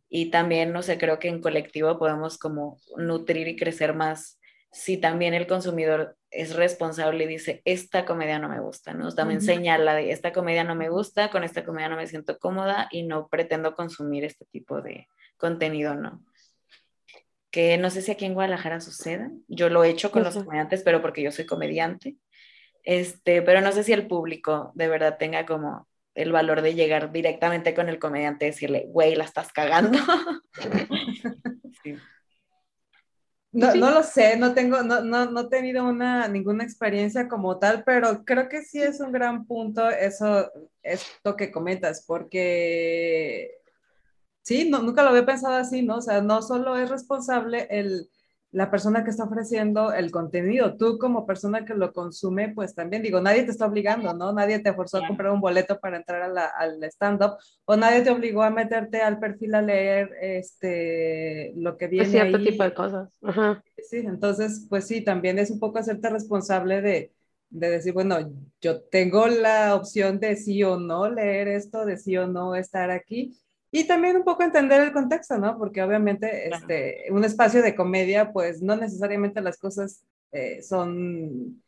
Y también, no sé, creo que en colectivo podemos como nutrir y crecer más si también el consumidor es responsable y dice, esta comedia no me gusta, ¿no? También señala de, esta comedia no me gusta, con esta comedia no me siento cómoda y no pretendo consumir este tipo de contenido, ¿no? Que no sé si aquí en Guadalajara suceda. Yo lo he hecho con los comediantes, pero porque yo soy comediante. Este, pero no sé si el público de verdad tenga como el valor de llegar directamente con el comediante y decirle, güey, la estás cagando.
No, no, lo sé, no tengo, no, no, no he tenido una, ninguna experiencia como tal, pero creo que sí es un gran punto eso, esto que comentas, porque sí, no, nunca lo había pensado así, ¿no? O sea, no solo es responsable el, la persona que está ofreciendo el contenido. Tú como persona que lo consume, pues también digo, nadie te está obligando, ¿no? Nadie te forzó a comprar un boleto para entrar al stand-up o nadie te obligó a meterte al perfil a leer este, lo que viene.
cierto tipo de cosas.
Sí, entonces, pues sí, también es un poco hacerte responsable de, de decir, bueno, yo tengo la opción de sí o no leer esto, de sí o no estar aquí y también un poco entender el contexto, ¿no? Porque obviamente este, un espacio de comedia, pues no necesariamente las cosas eh, son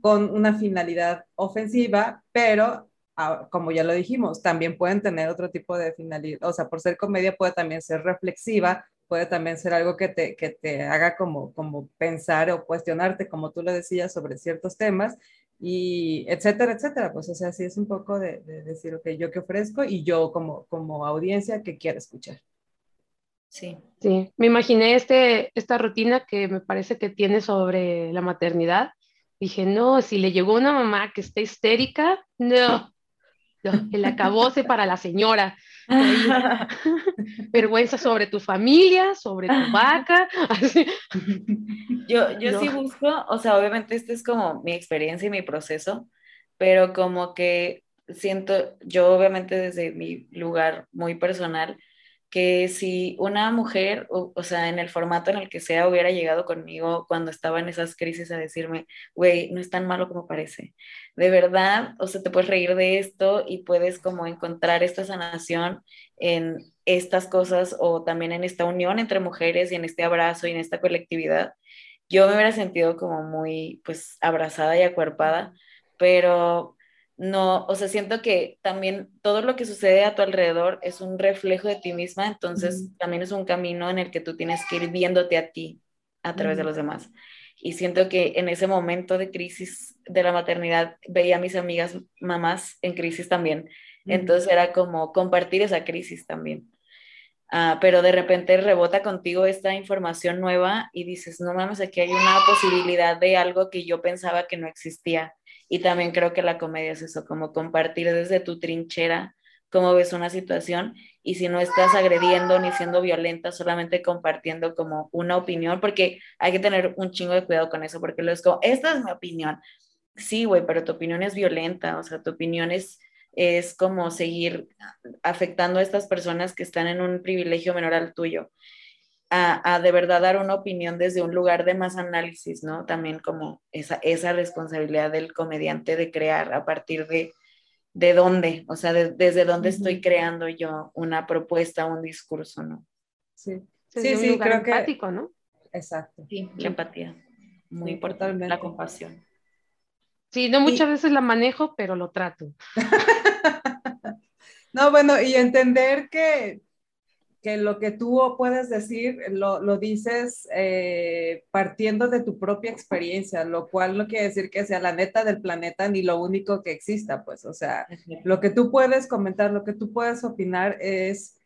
con una finalidad ofensiva, pero ah, como ya lo dijimos, también pueden tener otro tipo de finalidad. O sea, por ser comedia puede también ser reflexiva, puede también ser algo que te, que te haga como, como pensar o cuestionarte, como tú lo decías, sobre ciertos temas y etcétera, etcétera. Pues o sea, sí es un poco de, decir, ok, yo qué ofrezco y yo como, como audiencia que quiero escuchar.
Sí. Sí, me imaginé este, esta rutina que me parece que tiene sobre la maternidad. Dije, no, si le llegó una mamá que está histérica, no, el acabose para la señora. Vergüenza sobre tu familia, sobre tu vaca.
Yo, yo sí busco, o sea, obviamente este es como mi experiencia y mi proceso, pero como que siento, yo obviamente desde mi lugar muy personal, que si una mujer, o, sea, en el formato en el que sea, hubiera llegado conmigo cuando estaba en esas crisis a decirme, güey, no es tan malo como parece. De verdad, o sea, te puedes reír de esto y puedes como encontrar esta sanación en estas cosas o también en esta unión entre mujeres y en este abrazo y en esta colectividad. Yo me hubiera sentido como muy, pues, abrazada y acuerpada, pero no, o sea, siento que también todo lo que sucede a tu alrededor es un reflejo de ti misma, entonces también es un camino en el que tú tienes que ir viéndote a ti a través de los demás. Y siento que en ese momento de crisis de la maternidad veía a mis amigas mamás en crisis también. Entonces era como compartir esa crisis también. Ah, pero de repente rebota contigo esta información nueva y dices, no mames, aquí hay una posibilidad de algo que yo pensaba que no existía y también creo que la comedia es eso, como compartir desde tu trinchera cómo ves una situación y si no estás agrediendo ni siendo violenta, solamente compartiendo como una opinión, porque hay que tener un chingo de cuidado con eso, porque luego es como, esta es mi opinión. Sí, güey, pero tu opinión es violenta, o sea, tu opinión es, es como seguir afectando a estas personas que están en un privilegio menor al tuyo a, de verdad dar una opinión desde un lugar de más análisis, ¿no? También como esa, esa responsabilidad del comediante de crear a partir de, de dónde, o sea, desde dónde estoy creando yo una propuesta, un discurso, ¿no?
Sí, sí, sí, creo empático,
que... ¿no?
Exacto.
Sí, la empatía. Muy importante. La compasión.
Sí, no muchas veces la manejo, pero lo trato.
no, bueno, y entender que que lo que tú puedes decir lo, lo dices eh, partiendo de tu propia experiencia, lo cual no quiere decir que sea la neta del planeta ni lo único que exista, pues, o sea, lo que tú puedes comentar, lo que tú puedes opinar es,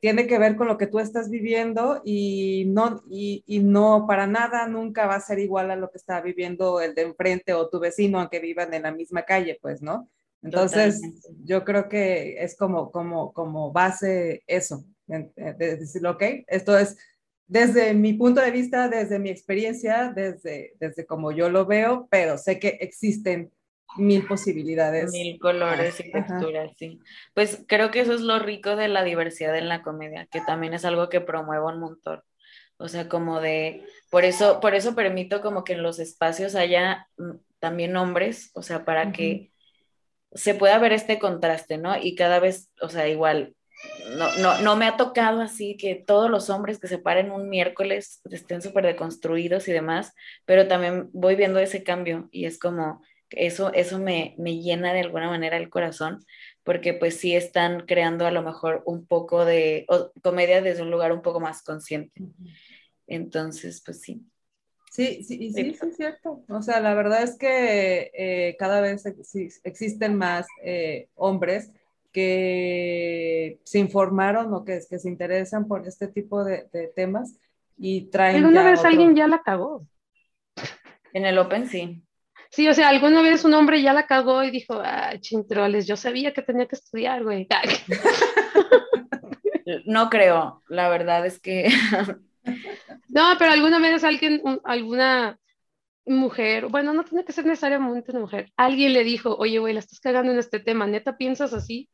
tiene que ver con lo que tú estás viviendo y no, y, y, no, para nada, nunca va a ser igual a lo que está viviendo el de enfrente o tu vecino, aunque vivan en la misma calle, pues, ¿no? Entonces, yo creo que es como, como, como base eso, de decirlo, ok, esto es desde mi punto de vista, desde mi experiencia, desde, desde como yo lo veo, pero sé que existen mil posibilidades.
Mil colores y texturas, sí. Pues creo que eso es lo rico de la diversidad en la comedia, que también es algo que promuevo un montón. O sea, como de, por eso, por eso permito como que en los espacios haya mm, también hombres, o sea, para que se pueda ver este contraste, ¿no? Y cada vez, o sea, igual, no, no, no me ha tocado así que todos los hombres que se paren un miércoles estén súper deconstruidos y demás, pero también voy viendo ese cambio y es como, eso, eso me, me llena de alguna manera el corazón, porque pues sí están creando a lo mejor un poco de comedia desde un lugar un poco más consciente. Entonces, pues sí.
Sí, sí, sí, sí, es cierto. O sea, la verdad es que eh, cada vez existen más eh, hombres que se informaron o que, que se interesan por este tipo de, temas y traen.
Alguna vez alguien ya la cagó.
En el Open, sí.
Sí, o sea, alguna vez un hombre ya la cagó y dijo, ah, chintroles, yo sabía que tenía que estudiar, güey.
no creo, la verdad es que
No, pero alguna vez alguien, alguna mujer, bueno, no tiene que ser necesariamente una mujer, alguien le dijo, oye, güey, la estás cagando en este tema, ¿neta piensas así?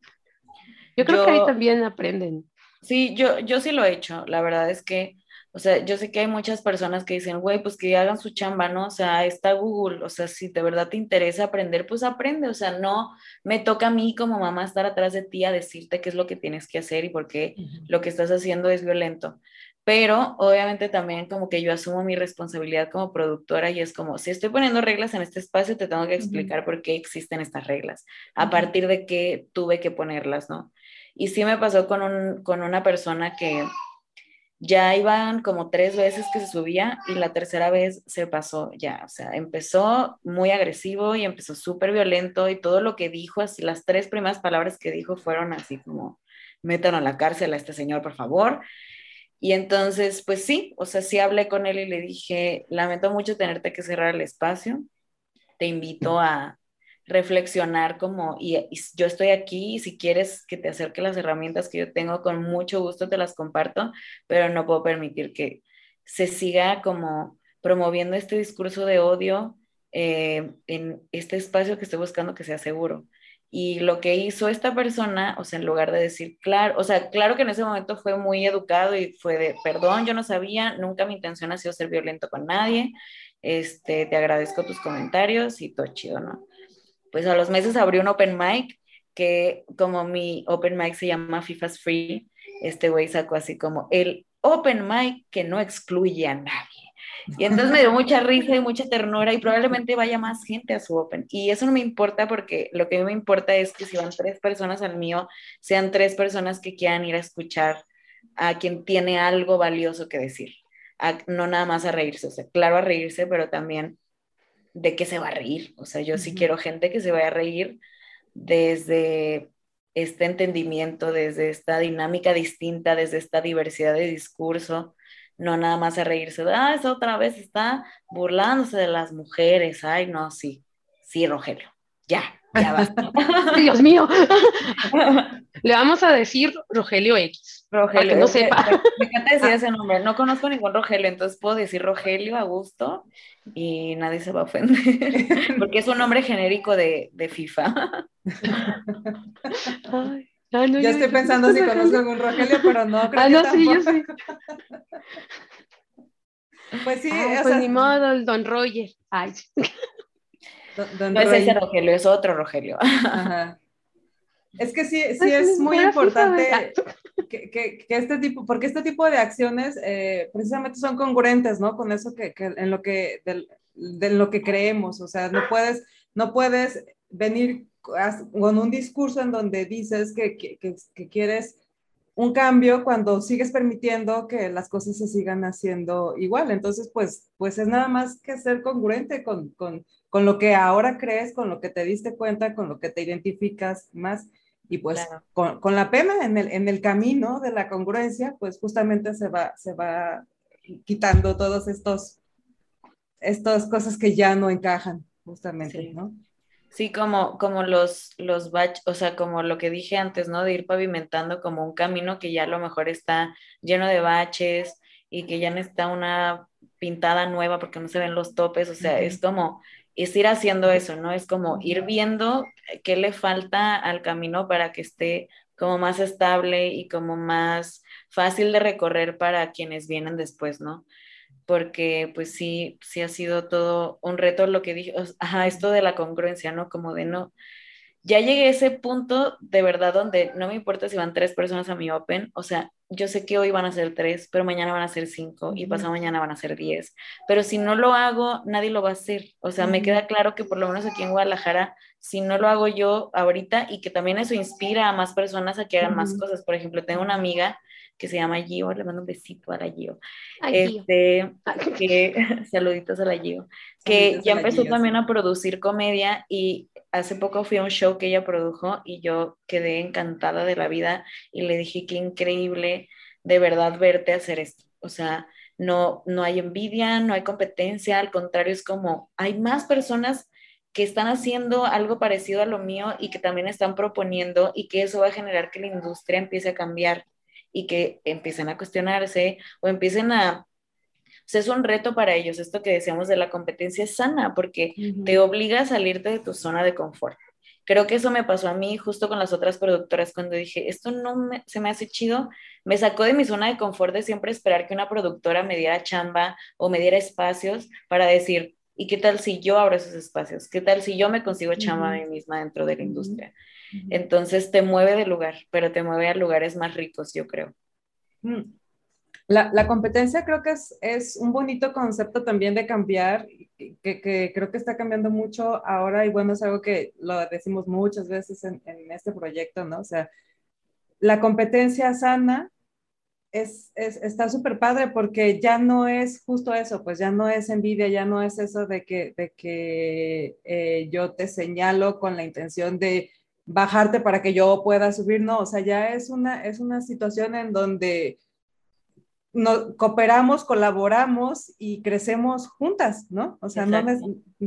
Yo creo que ahí también aprenden.
Sí, yo, yo sí lo he hecho, la verdad es que, o sea, yo sé que hay muchas personas que dicen, güey, pues que hagan su chamba, ¿no? O sea, está Google, o sea, si de verdad te interesa aprender, pues aprende, o sea, no me toca a mí como mamá estar atrás de ti a decirte qué es lo que tienes que hacer y por qué lo que estás haciendo es violento pero obviamente también como que yo asumo mi responsabilidad como productora y es como, si estoy poniendo reglas en este espacio, te tengo que explicar por qué existen estas reglas, a partir de qué tuve que ponerlas, ¿no? Y sí me pasó con, un, con una persona que ya iban como tres veces que se subía y la tercera vez se pasó ya, o sea, empezó muy agresivo y empezó súper violento y todo lo que dijo, así las tres primeras palabras que dijo fueron así como, metan a la cárcel a este señor, por favor. Y entonces, pues sí, o sea, sí hablé con él y le dije, lamento mucho tenerte que cerrar el espacio, te invito a reflexionar como, y, yo estoy aquí, y si quieres que te acerque las herramientas que yo tengo, con mucho gusto te las comparto, pero no puedo permitir que se siga como promoviendo este discurso de odio eh, en este espacio que estoy buscando que sea seguro. Y lo que hizo esta persona, o sea, en lugar de decir, claro, o sea, claro que en ese momento fue muy educado y fue de, perdón, yo no sabía, nunca mi intención ha sido ser violento con nadie, este, te agradezco tus comentarios y todo chido, ¿no? Pues a los meses abrió un open mic, que como mi open mic se llama FIFA's Free, este güey sacó así como el open mic que no excluye a nadie. Y entonces me dio mucha risa y mucha ternura y probablemente vaya más gente a su Open. Y eso no me importa porque lo que a mí me importa es que si van tres personas al mío, sean tres personas que quieran ir a escuchar a quien tiene algo valioso que decir. no nada más a reírse, o sea, claro a reírse, pero también de qué se va a reír. O sea, yo sí quiero gente que se vaya a reír desde este entendimiento, desde esta dinámica distinta, desde esta diversidad de discurso, no nada más a reírse de, ah, esa otra vez está burlándose de las mujeres, ay, no, sí, sí, Rogelio, ya, ya basta.
Dios mío, le vamos a decir Rogelio X. Rogelio, no sepa.
Me, encanta decir ese nombre, no conozco ningún Rogelio, entonces puedo decir Rogelio a gusto y nadie se va a ofender, porque es un nombre genérico de, de FIFA.
Ay. Ah, ya estoy pensando si conozco algún Rogelio, pero no creo ah, no, sí, yo sí. Pues sí,
ah, pues ni modo, el don Roger. Ay.
Don, no es ese Rogelio, es otro Rogelio.
Es que sí, sí es muy importante que, que, que, este tipo, porque este tipo de acciones eh, precisamente son congruentes, ¿no? Con eso que, que en lo que, de, de, lo que creemos, o sea, no puedes, no puedes venir con un discurso en donde dices que, que, que, quieres un cambio cuando sigues permitiendo que las cosas se sigan haciendo igual. Entonces, pues, pues es nada más que ser congruente con, con, con lo que ahora crees, con lo que te diste cuenta, con lo que te identificas más. Y pues con, con, la pena en el, en el camino de la congruencia, pues justamente se va, se va quitando todos estos, estas cosas que ya no encajan, justamente, ¿no?
Sí, como, como los, los batch, o sea, como lo que dije antes, ¿no? De ir pavimentando como un camino que ya a lo mejor está lleno de baches y que ya necesita una pintada nueva porque no se ven los topes, o sea, es como, es ir haciendo eso, ¿no? Es como ir viendo qué le falta al camino para que esté como más estable y como más fácil de recorrer para quienes vienen después, ¿no? Porque pues sí, sí ha sido todo un reto lo que dije, ajá, esto de la congruencia, ¿no? Como de no, ya llegué a ese punto de verdad donde no me importa si van tres personas a mi Open, o sea, yo sé que hoy van a ser tres, pero mañana van a ser cinco y pasado mañana van a ser diez, pero si no lo hago, nadie lo va a hacer, o sea, me queda claro que por lo menos aquí en Guadalajara, si no lo hago yo ahorita y que también eso inspira a más personas a que hagan más cosas, por ejemplo, tengo una amiga que se llama Gio, le mando un besito a la Gio. este, que, saluditos a la Gio, que ya empezó también a producir comedia y hace poco fui a un show que ella produjo y yo quedé encantada de la vida y le dije qué increíble de verdad verte hacer esto. O sea, no, no hay envidia, no hay competencia, al contrario, es como hay más personas que están haciendo algo parecido a lo mío y que también están proponiendo y que eso va a generar que la industria empiece a cambiar y que empiecen a cuestionarse o empiecen a... O sea, es un reto para ellos, esto que decíamos de la competencia sana porque te obliga a salirte de tu zona de confort. Creo que eso me pasó a mí justo con las otras productoras cuando dije, esto no se me hace chido, me sacó de mi zona de confort de siempre esperar que una productora me diera chamba o me diera espacios para decir, ¿y qué tal si yo abro esos espacios? ¿Qué tal si yo me consigo chamba a mí misma dentro de la industria? Entonces te mueve de lugar, pero te mueve a lugares más ricos, yo creo.
Mm. La, la, competencia creo que es, es, un bonito concepto también de cambiar, que, que, creo que está cambiando mucho ahora y bueno, es algo que lo decimos muchas veces en, en este proyecto, ¿no? O sea, la competencia sana es, es, está súper padre porque ya no es justo eso, pues ya no es envidia, ya no es eso de que, de que eh, yo te señalo con la intención de bajarte para que yo pueda subir, no, o sea, ya es una, es una situación en donde no, cooperamos, colaboramos y crecemos juntas, ¿no? O sea, no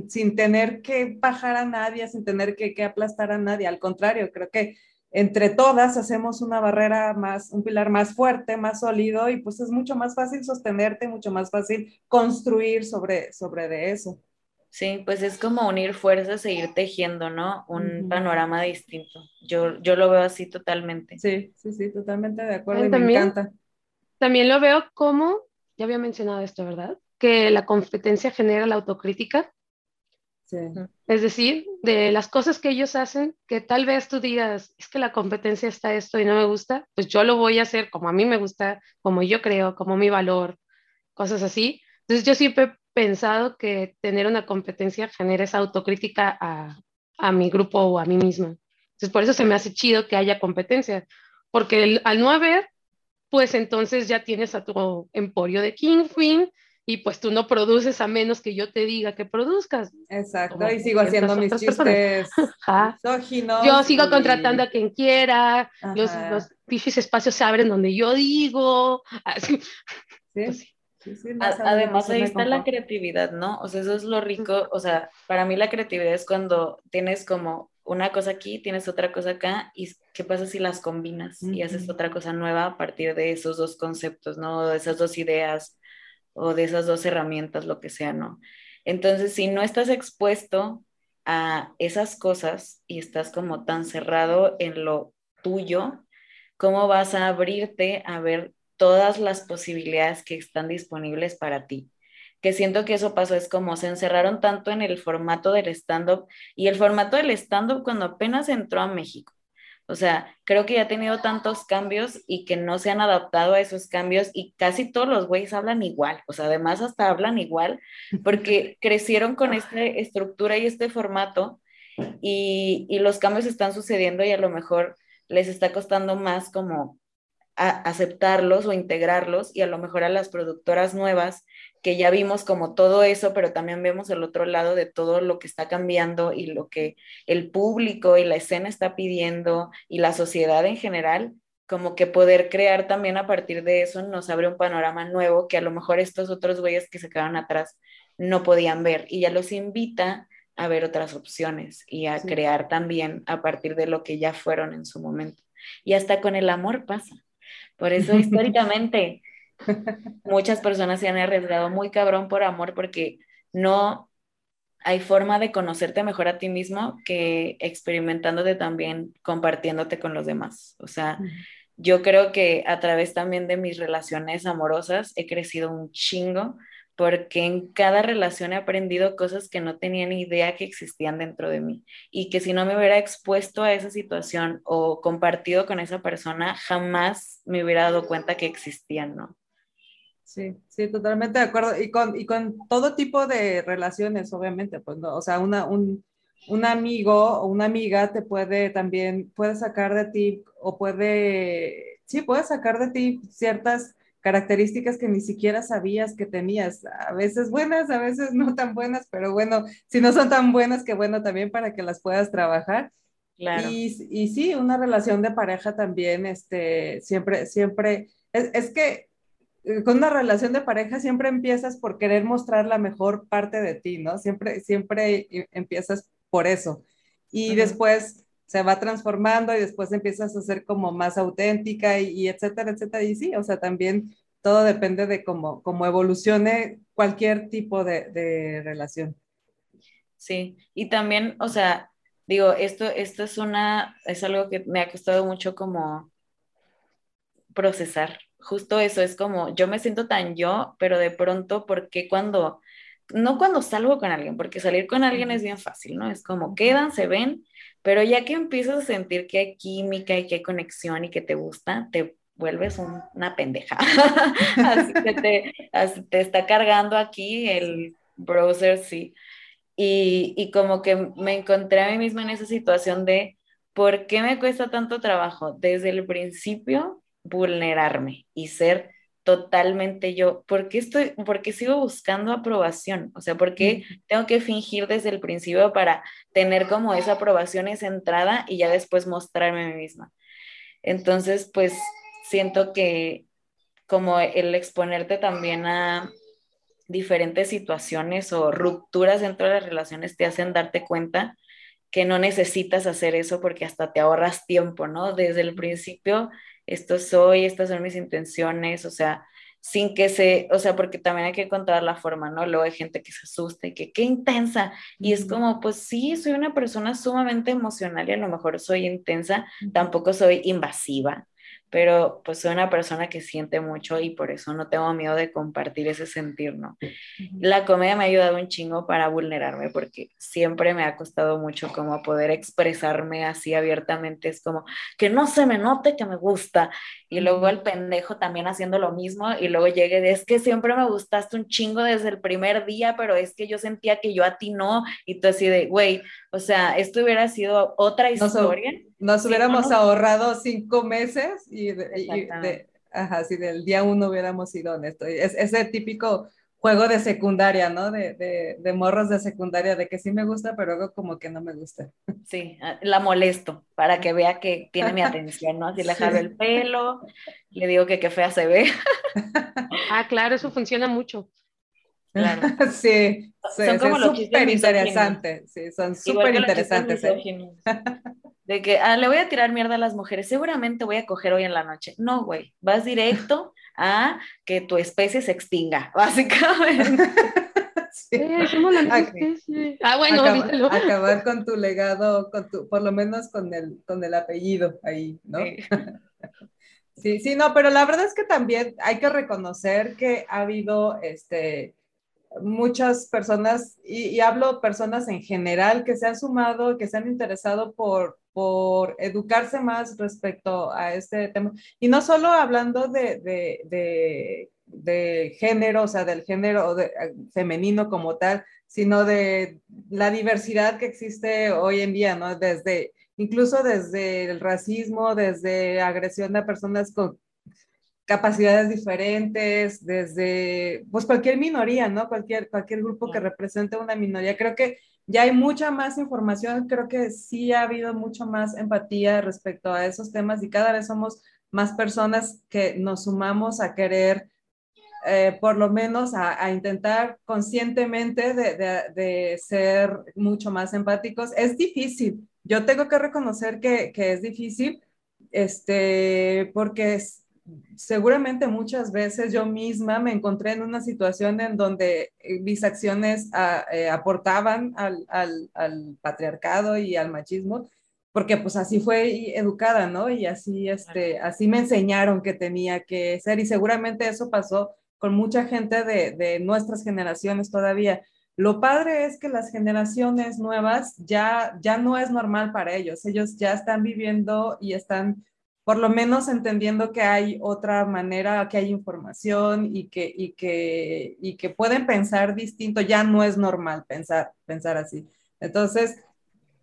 sin tener que bajar a nadie, sin tener que, que, aplastar a nadie, al contrario, creo que entre todas hacemos una barrera más, un pilar más fuerte, más sólido y pues es mucho más fácil sostenerte, mucho más fácil construir sobre, sobre de eso.
Sí, pues es como unir fuerzas e ir tejiendo, ¿no? Un panorama distinto. Yo, yo lo veo así totalmente.
Sí, sí, sí, totalmente de acuerdo y me encanta
también lo veo como, ya había mencionado esto, ¿verdad? Que la competencia genera la autocrítica. Sí. Es decir, de las cosas que ellos hacen, que tal vez tú digas, es que la competencia está esto y no me gusta, pues yo lo voy a hacer como a mí me gusta, como yo creo, como mi valor, cosas así. Entonces yo siempre pensado que tener una competencia genera esa autocrítica a, a mi grupo o a mí misma. Entonces por eso se me hace chido que haya competencia, porque al no haber, pues entonces ya tienes a tu emporio de King Queen y pues tú no produces a menos que yo te diga que produzcas.
Exacto, y sigo haciendo mis chistes
Yo sigo contratando a quien quiera, los, los espacios se abren donde yo digo. Así.
¿Sí? Pues además ahí está la creatividad, ¿no? O sea, eso es lo rico, o sea, para mí la creatividad es cuando tienes como una cosa aquí, tienes otra cosa acá, y qué pasa si las combinas y haces otra cosa nueva a partir de esos dos conceptos, ¿no? De esas dos ideas o de esas dos herramientas, lo que sea, ¿no? Entonces, si no estás expuesto a esas cosas y estás como tan cerrado en lo tuyo, ¿cómo vas a abrirte a ver todas las posibilidades que están disponibles para ti? que siento que eso pasó, es como se encerraron tanto en el formato del stand-up y el formato del stand-up cuando apenas entró a México. O sea, creo que ya ha tenido tantos cambios y que no se han adaptado a esos cambios y casi todos los güeyes hablan igual, o sea, además hasta hablan igual porque crecieron con esta estructura y este formato y, y los cambios están sucediendo y a lo mejor les está costando más como aceptarlos o integrarlos y a lo mejor a las productoras nuevas que ya vimos como todo eso, pero también vemos el otro lado de todo lo que está cambiando y lo que el público y la escena está pidiendo y la sociedad en general, como que poder crear también a partir de eso nos abre un panorama nuevo que a lo mejor estos otros güeyes que se quedaron atrás no podían ver y ya los invita a ver otras opciones y a crear también a partir de lo que ya fueron en su momento. Y hasta con el amor pasa. Por eso históricamente Muchas personas se han arriesgado muy cabrón por amor porque no hay forma de conocerte mejor a ti mismo que experimentándote también, compartiéndote con los demás. O sea, yo creo que a través también de mis relaciones amorosas he crecido un chingo porque en cada relación he aprendido cosas que no tenía ni idea que existían dentro de mí y que si no me hubiera expuesto a esa situación o compartido con esa persona, jamás me hubiera dado cuenta que existían, ¿no?
Sí, sí, totalmente de acuerdo. Y con, y con todo tipo de relaciones, obviamente, pues, ¿no? O sea, una, un, un amigo o una amiga te puede también, puede sacar de ti o puede sí, puedes sacar de ti ciertas características que ni siquiera sabías que tenías, a veces buenas, a veces no tan buenas, pero bueno, si no son tan buenas, que bueno también para que las puedas trabajar. Claro. Y, y sí, una relación de pareja también, este, siempre, siempre, es, es que eh, con una relación de pareja siempre empiezas por querer mostrar la mejor parte de ti, ¿no? Siempre, siempre empiezas por eso. Y después se va transformando y después empiezas a ser como más auténtica y, etcétera, etcétera. Y sí, o sea, también todo depende de cómo, cómo evolucione cualquier tipo de, de, relación.
Sí, y también, o sea, digo, esto, esto es una, es algo que me ha costado mucho como procesar, justo eso, es como, yo me siento tan yo, pero de pronto, ¿por qué cuando, no cuando salgo con alguien, porque salir con alguien es bien fácil, ¿no? Es como quedan, se ven, pero ya que empiezas a sentir que hay química y que hay conexión y que te gusta, te vuelves una pendeja. así que te, te, está cargando aquí el browser, sí. Y, y como que me encontré a mí misma en esa situación de, ¿por qué me cuesta tanto trabajo desde el principio vulnerarme y ser totalmente yo. ¿Por qué, estoy, por sigo buscando aprobación? O sea, ¿por qué tengo que fingir desde el principio para tener como esa aprobación, esa entrada y ya después mostrarme a mí misma? Entonces, pues siento que como el exponerte también a diferentes situaciones o rupturas dentro de las relaciones te hacen darte cuenta que no necesitas hacer eso porque hasta te ahorras tiempo, ¿no? Desde el principio esto soy, estas son mis intenciones, o sea, sin que se, o sea, porque también hay que encontrar la forma, ¿no? Luego hay gente que se asusta y que qué intensa, y es como, pues sí, soy una persona sumamente emocional y a lo mejor soy intensa, tampoco soy invasiva, pero pues soy una persona que siente mucho y por eso no tengo miedo de compartir ese sentir, ¿no? La comedia me ha ayudado un chingo para vulnerarme porque siempre me ha costado mucho como poder expresarme así abiertamente, es como que no se me note que me gusta y luego el pendejo también haciendo lo mismo y luego llegue de es que siempre me gustaste un chingo desde el primer día, pero es que yo sentía que yo a ti no y tú así de, güey, o sea, esto hubiera sido otra historia.
Nos, hubiéramos ahorrado cinco meses y, de, ajá, si del día uno hubiéramos ido honestos. Es, ese típico juego de secundaria, ¿no? De, de, de, morros de secundaria, de que sí me gusta, pero luego como que no me gusta.
Sí, ah, la molesto para que vea que tiene mi atención, ¿no? Así le jalo el pelo, le digo que qué fea se ve.
Ah, claro, eso funciona mucho.
Claro. sí, son como los súper interesantes, sí, son súper interesantes. ¿eh?
De que ah, le voy a tirar mierda a las mujeres, seguramente voy a coger hoy en la noche. No, güey, vas directo a que tu especie se extinga, básicamente.
Sí. somos la Ah, bueno,
acabar con tu legado, con tu, por lo menos con el, con el apellido ahí, ¿no? Sí. sí, no, pero la verdad es que también hay que reconocer que ha habido este muchas personas, y, hablo personas en general, que se han sumado, que se han interesado por, por educarse más respecto a este tema. Y no solo hablando de, de, de, género, o sea, del género de, femenino como tal, sino de la diversidad que existe hoy en día, ¿no? Desde, incluso desde el racismo, desde agresión a personas con capacidades diferentes, desde pues cualquier minoría, ¿no? Cualquier, cualquier grupo que represente una minoría. Creo que ya hay mucha más información, creo que sí ha habido mucho más empatía respecto a esos temas y cada vez somos más personas que nos sumamos a querer, eh, por lo menos a, intentar conscientemente de, de, ser mucho más empáticos. Es difícil, yo tengo que reconocer que, que es difícil, este, porque es, seguramente muchas veces yo misma me encontré en una situación en donde eh, mis acciones ah, eh, aportaban al, patriarcado y al machismo, porque pues así fue educada, ¿no? Y así, este, así me enseñaron que tenía que ser y seguramente eso pasó con mucha gente de, de nuestras generaciones todavía. Lo padre es que las generaciones nuevas ya, ya no es normal para ellos. Ellos ya están viviendo y están por lo menos entendiendo que hay otra manera, que hay información y que, y que, y que pueden pensar distinto, ya no es normal pensar, pensar así. Entonces,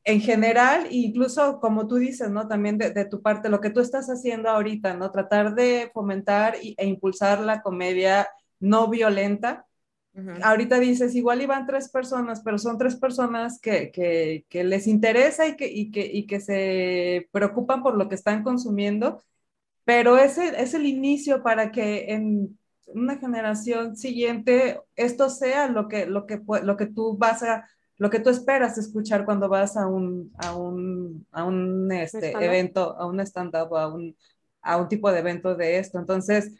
en general, incluso como tú dices, ¿no? También de, tu parte, lo que tú estás haciendo ahorita, ¿no? Tratar de fomentar e impulsar la comedia no violenta. Ahorita dices, igual iban tres personas, pero son tres personas que, que, que les interesa y que, y, que, y que se preocupan por lo que están consumiendo, pero ese es el inicio para que en una generación siguiente esto sea lo que, lo que, lo que tú vas a lo que tú esperas escuchar cuando vas a un, a un, a un este, evento, a un stand-up a un, a un tipo de evento de esto. Entonces,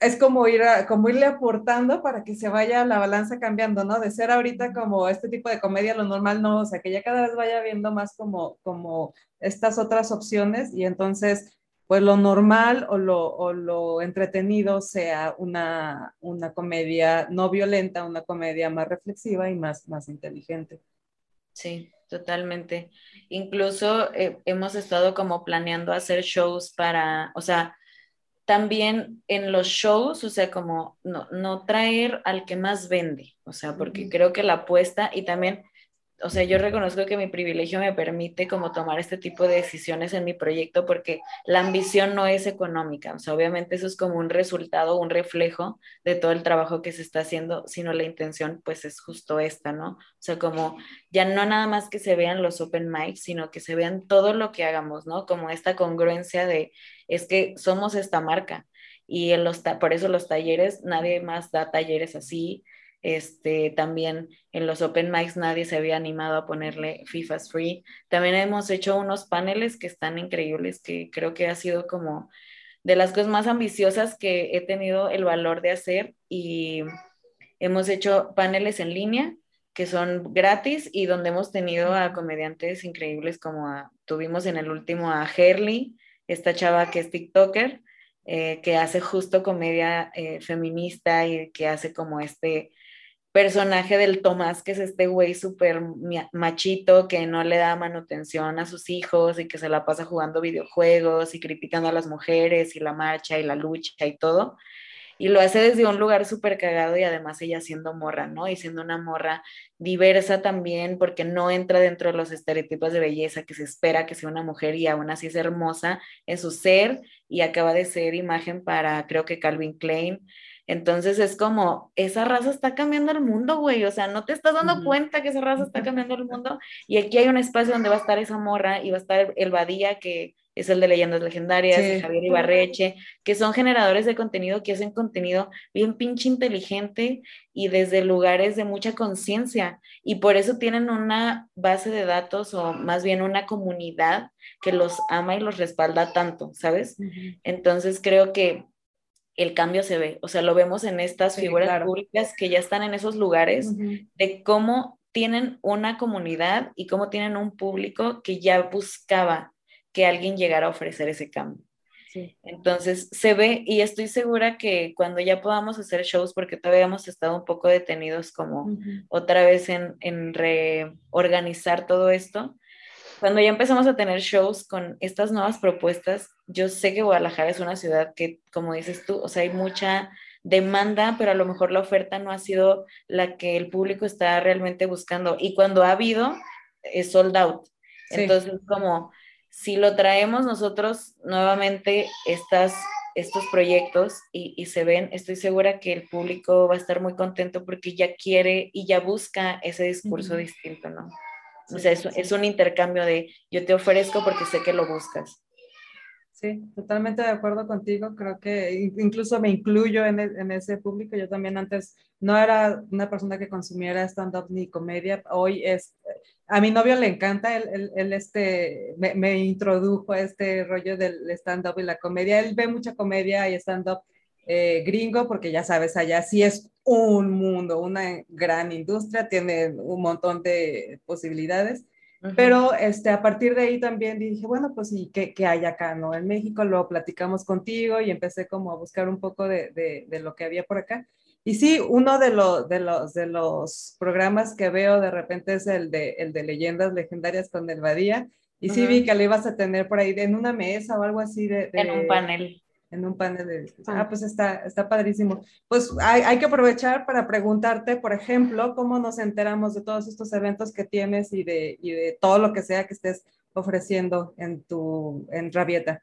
es como, ir como irle aportando para que se vaya la balanza cambiando, ¿no? De ser ahorita como este tipo de comedia, lo normal no, o sea, que ya cada vez vaya viendo más como, como estas otras opciones y entonces pues lo normal o lo, o lo entretenido sea una, una, comedia no violenta, una comedia más reflexiva y más, más inteligente.
Sí, totalmente. Incluso eh, hemos estado como planeando hacer shows para, o sea, también en los shows, o sea, como no, no traer al que más vende, o sea, porque creo que la apuesta y también o sea, yo reconozco que mi privilegio me permite como tomar este tipo de decisiones en mi proyecto porque la ambición no es económica, o sea, obviamente eso es como un resultado, un reflejo de todo el trabajo que se está haciendo, sino la intención pues es justo esta, ¿no? O sea, como ya no nada más que se vean los open mics, sino que se vean todo lo que hagamos, ¿no? Como esta congruencia de, es que somos esta marca y en los por eso los talleres, nadie más da talleres así, este, también en los Open Mics nadie se había animado a ponerle FIFA's Free. También hemos hecho unos paneles que están increíbles, que creo que ha sido como de las cosas más ambiciosas que he tenido el valor de hacer y hemos hecho paneles en línea que son gratis y donde hemos tenido a comediantes increíbles como tuvimos en el último a Herley, esta chava que es TikToker, eh, que hace justo comedia eh, feminista y que hace como este personaje del Tomás, que es este güey súper machito que no le da manutención a sus hijos y que se la pasa jugando videojuegos y criticando a las mujeres y la marcha y la lucha y todo. Y lo hace desde un lugar súper cagado y además ella siendo morra, ¿no? Y siendo una morra diversa también porque no entra dentro de los estereotipos de belleza que se espera que sea una mujer y aún así es hermosa en su ser y acaba de ser imagen para creo que Calvin Klein entonces es como, esa raza está cambiando el mundo, güey. O sea, no te estás dando cuenta que esa raza está cambiando el mundo. Y aquí hay un espacio donde va a estar esa morra y va a estar el Badía, que es el de Leyendas Legendarias, Javier Ibarreche, que son generadores de contenido que hacen contenido bien pinche inteligente y desde lugares de mucha conciencia. Y por eso tienen una base de datos o más bien una comunidad que los ama y los respalda tanto, ¿sabes? Entonces creo que el cambio se ve, o sea, lo vemos en estas figuras públicas que ya están en esos lugares, de cómo tienen una comunidad y cómo tienen un público que ya buscaba que alguien llegara a ofrecer ese cambio. Entonces se ve y estoy segura que cuando ya podamos hacer shows, porque todavía hemos estado un poco detenidos como otra vez en, en reorganizar todo esto, cuando ya empezamos a tener shows con estas nuevas propuestas, yo sé que Guadalajara es una ciudad que, como dices tú, o sea, hay mucha demanda, pero a lo mejor la oferta no ha sido la que el público está realmente buscando. Y cuando ha habido, es sold out. Entonces, como si lo traemos nosotros nuevamente estas, estos proyectos y, y, se ven, estoy segura que el público va a estar muy contento porque ya quiere y ya busca ese discurso distinto, ¿no? O sea, es, un intercambio de yo te ofrezco porque sé que lo buscas.
Sí, totalmente de acuerdo contigo. Creo que incluso me incluyo en, e, ese público. Yo también antes no era una persona que consumiera stand-up ni comedia. Hoy es, a mi novio le encanta, él, él, este, me, me, introdujo a este rollo del stand-up y la comedia. Él ve mucha comedia y stand-up eh, gringo, porque ya sabes, allá sí es un mundo, una gran industria, tiene un montón de posibilidades. Pero este, a partir de ahí también dije, bueno, pues ¿y qué, qué, hay acá? ¿no? En México lo platicamos contigo y empecé como a buscar un poco de, de, de lo que había por acá. Y sí, uno de, de, los, de los programas que veo de repente es el de, el de leyendas legendarias con el Badía. Y sí vi que lo ibas a tener por ahí en una mesa o algo así de...
En un panel
en un panel de discusión. Ah, pues está, está padrísimo. Pues hay, hay, que aprovechar para preguntarte, por ejemplo, cómo nos enteramos de todos estos eventos que tienes y de, y de todo lo que sea que estés ofreciendo en tu, en Rabieta.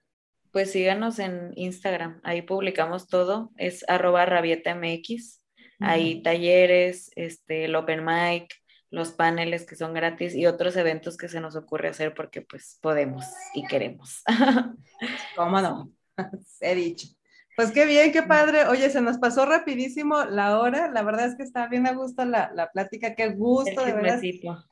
Pues síganos en Instagram, ahí publicamos todo, es arroba rabietamx, hay talleres, este, el open mic, los paneles que son gratis y otros eventos que se nos ocurre hacer porque pues podemos y queremos.
¿Cómo no? He dicho. Pues qué bien, qué padre. Oye, se nos pasó rapidísimo la hora. La verdad es que está bien a gusto la, la plática. Qué gusto, de verdad.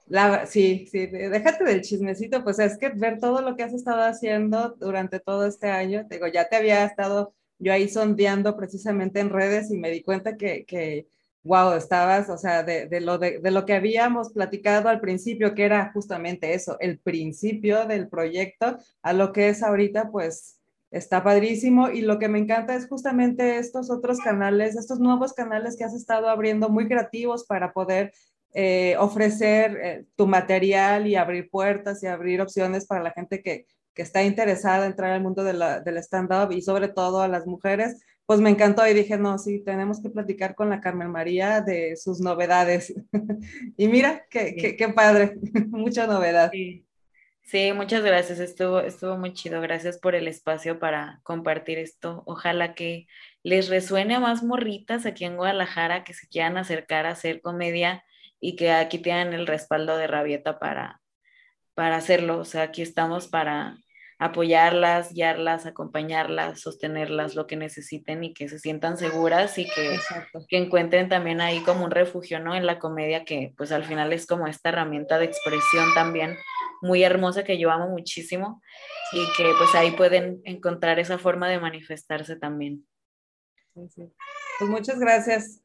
La, sí, sí, déjate del chismecito. Pues es que ver todo lo que has estado haciendo durante todo este año. Digo, ya te había estado yo ahí sondeando precisamente en redes y me di cuenta que, que wow, estabas, o sea, de, de lo, de, de, lo que habíamos platicado al principio, que era justamente eso, el principio del proyecto, a lo que es ahorita, pues está padrísimo y lo que me encanta es justamente estos otros canales, estos nuevos canales que has estado abriendo muy creativos para poder eh, ofrecer eh, tu material y abrir puertas y abrir opciones para la gente que, que está interesada en entrar al mundo de la, del stand-up y sobre todo a las mujeres, pues me encantó y dije, no, sí, tenemos que platicar con la Carmen María de sus novedades. y mira, qué, qué, qué padre, mucha novedad.
Sí. Sí, muchas gracias. Estuvo, estuvo muy chido. Gracias por el espacio para compartir esto. Ojalá que les resuene a más morritas aquí en Guadalajara que se quieran acercar a hacer comedia y que aquí tengan el respaldo de Rabieta para, para hacerlo. O sea, aquí estamos para apoyarlas, guiarlas, acompañarlas, sostenerlas, lo que necesiten y que se sientan seguras y que, que encuentren también ahí como un refugio, ¿no? En la comedia que pues al final es como esta herramienta de expresión también muy hermosa que yo amo muchísimo y que pues ahí pueden encontrar esa forma de manifestarse también.
Pues muchas gracias.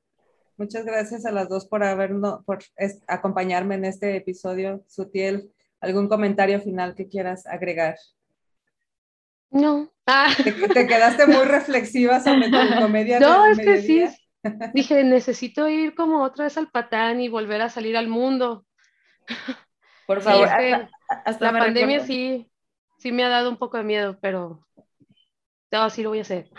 Muchas gracias a las dos por habernos, por acompañarme en este episodio. Sutiel, ¿algún comentario final que quieras agregar?
No.
Ah. Te, quedaste muy reflexiva sobre tu comedia.
No, es que sí. Dije, necesito ir como otra vez al patán y volver a salir al mundo.
Por favor.
Hasta, la pandemia sí, sí me ha dado un poco de miedo, pero no, sí lo voy a hacer.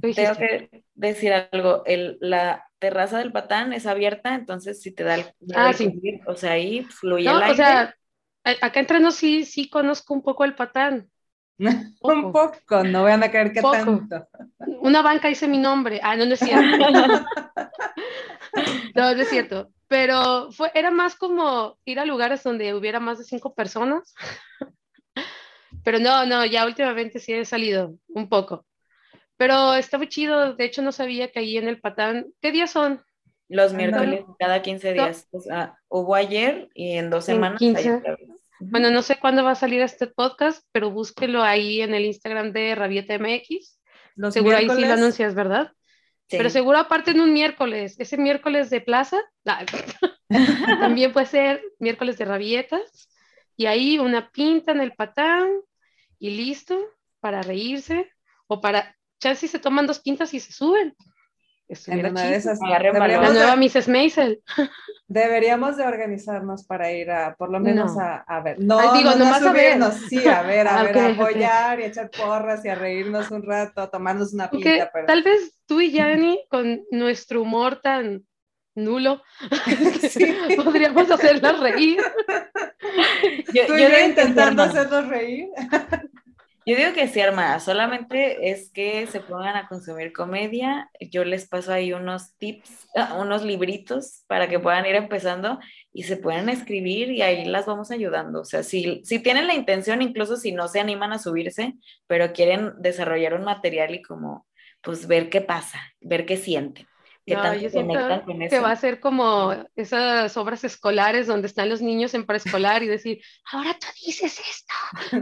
Tengo que decir algo, el, la terraza del patán es abierta, entonces si te da el...
Ah, sí.
o sea, ahí fluye el
aire. O sea, acá entre nos sí, sí conozco un poco el patán.
un poco, no vean a creer que tanto.
Una banca dice mi nombre. Ah, no, no es cierto. no, no es cierto. Pero fue, era más como ir a lugares donde hubiera más de cinco personas. Pero no, no, ya últimamente sí he salido un poco. Pero está muy chido. De hecho, no sabía que ahí en el Patán. ¿Qué días son?
Los miércoles, cada 15 días. O sea, hubo ayer y en dos semanas.
15. Bueno, no sé cuándo va a salir este podcast, pero búsquelo ahí en el Instagram de Rabieta MX. Los seguro ahí sí lo anuncias, ¿verdad? Pero seguro aparte en un miércoles, ese miércoles de plaza, también puede ser miércoles de rabietas, y ahí una pinta en el patán y listo para reírse, o para, ya si se toman dos pintas y se suben.
En una de esas,
la nueva Mrs. Maisel.
Deberíamos de organizarnos para ir a, por lo menos a, a, ver. No,
Ay, digo,
no,
no a ver.
sí, a ver, a ver, okay, a apoyar okay. y echar porras y a reírnos un rato, a tomarnos una pinta. Pero...
Tal vez tú y Yanni, con nuestro humor tan nulo, sí. podríamos hacerla reír.
Yo, yo, yo intentando hacerlos reír.
Yo digo que sí, Arma, solamente es que se pongan a consumir comedia. Yo les paso ahí unos tips, ah, unos libritos para que puedan ir empezando y se puedan escribir y ahí las vamos ayudando. O sea, si, si tienen la intención, incluso si no se animan a subirse, pero quieren desarrollar un material y como, pues ver qué pasa, ver qué sienten.
Que no, yo siento que eso? va a ser como esas obras escolares donde están los niños en preescolar y decir, ahora tú dices esto.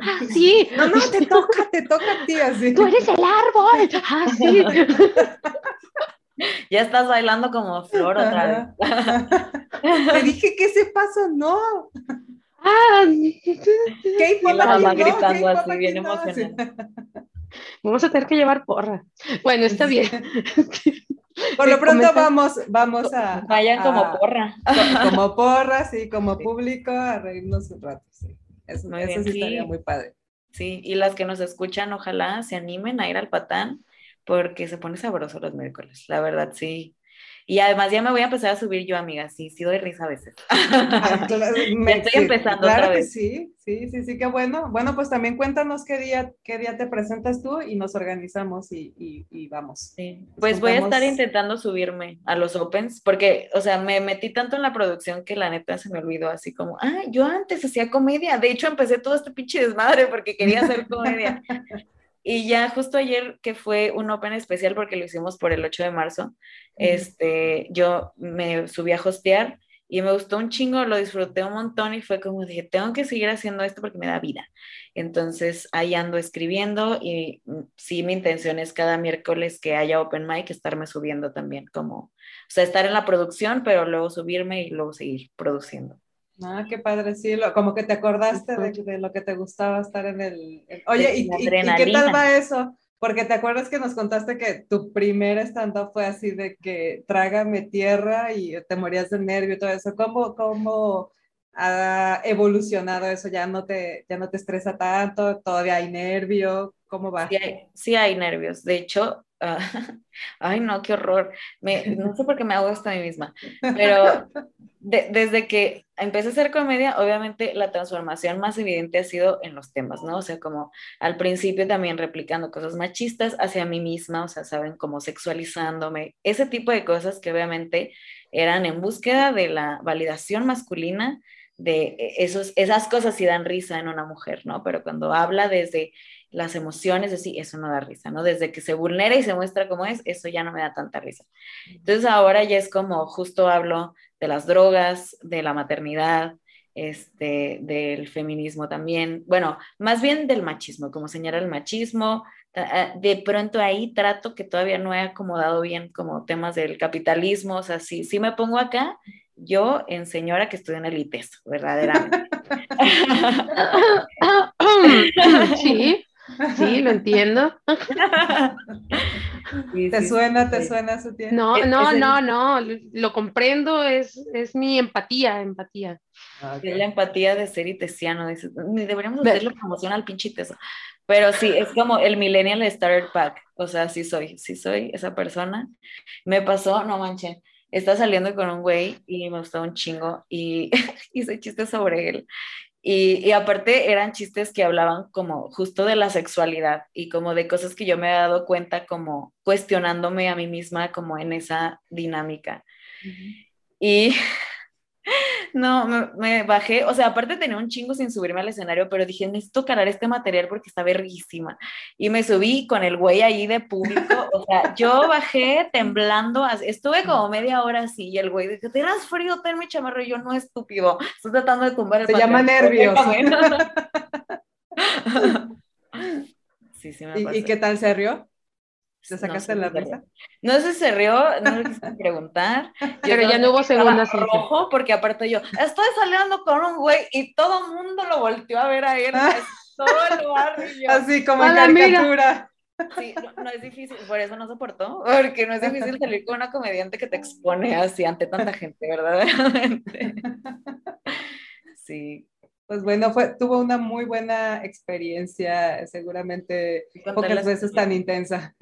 Ah, sí.
No, no, te toca, te toca a ti así.
Tú eres el árbol. Ah, sí.
ya estás bailando como flor otra
vez. Te dije que ese paso no.
Ah,
¿qué y la mamá gritando así, bien emocionada.
Vamos a tener que llevar porra. Bueno, está bien.
Por lo pronto vamos, vamos a...
Vayan
a,
como porra.
Como porra, sí, como público, a reírnos un rato, sí. Eso, eso sí estaría muy padre.
Sí, y las que nos escuchan, ojalá se animen a ir al patán, porque se pone sabroso los miércoles, la verdad, sí. Y además ya me voy a empezar a subir yo, amiga. Sí, sí doy risa a veces. me, estoy empezando
claro otra vez. sí, sí, sí, sí, qué bueno. Bueno, pues también cuéntanos qué día, qué día te presentas tú y nos organizamos y, y, vamos.
Sí. Pues voy a estar intentando subirme a los Opens porque, o sea, me metí tanto en la producción que la neta se me olvidó así como, ah, yo antes hacía comedia. De hecho, empecé todo este pinche desmadre porque quería hacer comedia. Y ya justo ayer, que fue un Open especial porque lo hicimos por el 8 de marzo, este, yo me subí a hostear y me gustó un chingo, lo disfruté un montón y fue como dije, tengo que seguir haciendo esto porque me da vida. Entonces ahí ando escribiendo y mm, sí, mi intención es cada miércoles que haya Open Mic estarme subiendo también, como, o sea, estar en la producción, pero luego subirme y luego seguir produciendo.
Ah, qué padre, sí, como que te acordaste de, lo que te gustaba estar en el... Oye, ¿y, qué tal va eso? Porque te acuerdas que nos contaste que tu primer stand-up fue así de que trágame tierra y te morías de nervio y todo eso. ¿Cómo, cómo ha evolucionado eso? ¿Ya no, te, ¿Ya no te estresa tanto? ¿Todavía hay nervio? ¿Cómo va?
Sí hay, sí hay nervios. De hecho, Ah, ay, no, qué horror. Me, no sé por qué me hago esto a mí misma, pero desde que empecé a hacer comedia, obviamente la transformación más evidente ha sido en los temas, ¿no? O sea, como al principio también replicando cosas machistas hacia mí misma, o sea, saben, como sexualizándome, ese tipo de cosas que obviamente eran en búsqueda de la validación masculina de e, esos, esas cosas sí dan risa en una mujer, ¿no? Pero cuando habla desde las emociones, así, eso no da risa, ¿no? Desde que se vulnera y se muestra como es, eso ya no me da tanta risa. Entonces ahora ya es como justo hablo de las drogas, de la maternidad, este, del feminismo también, bueno, más bien del machismo, como señala el machismo, ah, de pronto ahí trato que todavía no he acomodado bien como temas del capitalismo, o sea, si, si me pongo acá, yo en señora que estoy en el ITES, verdaderamente.
sí, Sí, lo entiendo.
¿Te suena, te suena su tiempo?
No, no, no, no, lo comprendo, es, es mi empatía, empatía.
Ah, es la empatía de ser itesiano, deberíamos hacerle promoción al pinche iteso. Pero sí, es como el millennial starter pack, o sea, sí soy, sí soy esa persona. Me pasó, no manches, está saliendo con un güey y me gustó un chingo y hice chistes sobre él y, aparte eran chistes que hablaban como justo de la sexualidad y como de cosas que yo me he dado cuenta como cuestionándome a mí misma como en esa dinámica. Y no, me, bajé, o sea, aparte tenía un chingo sin subirme al escenario, pero dije, necesito cargar este material porque está verguísima. Y me subí con el güey ahí de público, o sea, yo bajé temblando, estuve como media hora así, y el güey dijo, ¿te das frío? Ten mi chamarro, y yo no estúpido, estoy tratando de tumbar el
Se llama nervios.
sí, sí
me ¿Y, ¿Y qué tal se rió? ¿Te sacaste la risa?
No sé si se rió, no le quise preguntar.
Pero ya no hubo segunda
rojo, porque aparte yo, estoy saliendo con un güey y todo el mundo lo volteó a ver a él. Ah. Todo el barrio.
Así como en caricatura.
Sí, no, es difícil, por eso no soportó, porque no es difícil salir con una comediante que te expone así ante tanta gente, verdaderamente. Sí,
pues bueno, fue, tuvo una muy buena experiencia, seguramente pocas veces tan intensa.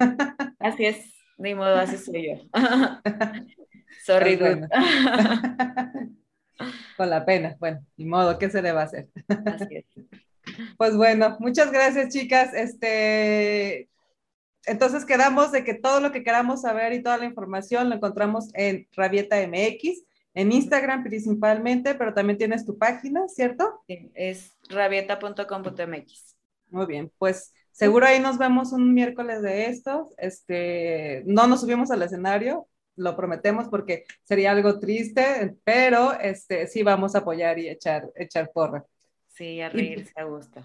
Así es, ni modo, así soy yo. Sorry,
pues Con la pena, bueno, ni modo, ¿qué se le va a hacer? Así es. Pues bueno, muchas gracias, chicas. Este, entonces quedamos de que todo lo que queramos saber y toda la información lo encontramos en Rabieta MX en Instagram principalmente, pero también tienes tu página, ¿cierto?
Sí, es rabieta.com.mx.
Muy bien, pues seguro ahí nos vemos un miércoles de estos. Este, no nos subimos al escenario, lo prometemos porque sería algo triste, pero este, sí vamos a apoyar y echar, echar porra.
Sí, a reírse a gusto.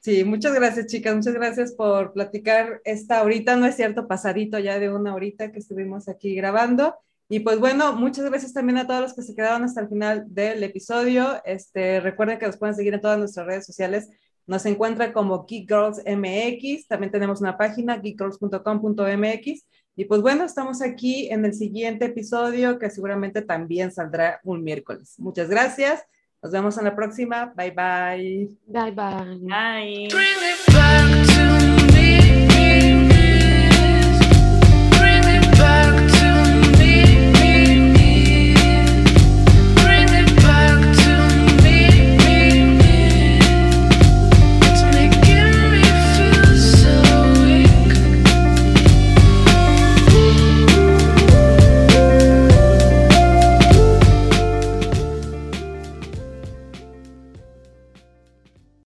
Sí, muchas gracias, chicas. Muchas gracias por platicar esta horita, no es cierto, pasadito ya de una horita que estuvimos aquí grabando. Y pues bueno, muchas gracias también a todos los que se quedaron hasta el final del episodio. Este, recuerden que nos pueden seguir en todas nuestras redes sociales. Nos encuentran como Geek Girls MX. También tenemos una página, geekgirls.com.mx. Y pues bueno, estamos aquí en el siguiente episodio que seguramente también saldrá un miércoles. Muchas gracias. Nos vemos en la próxima. Bye bye.
Bye bye.
Bye.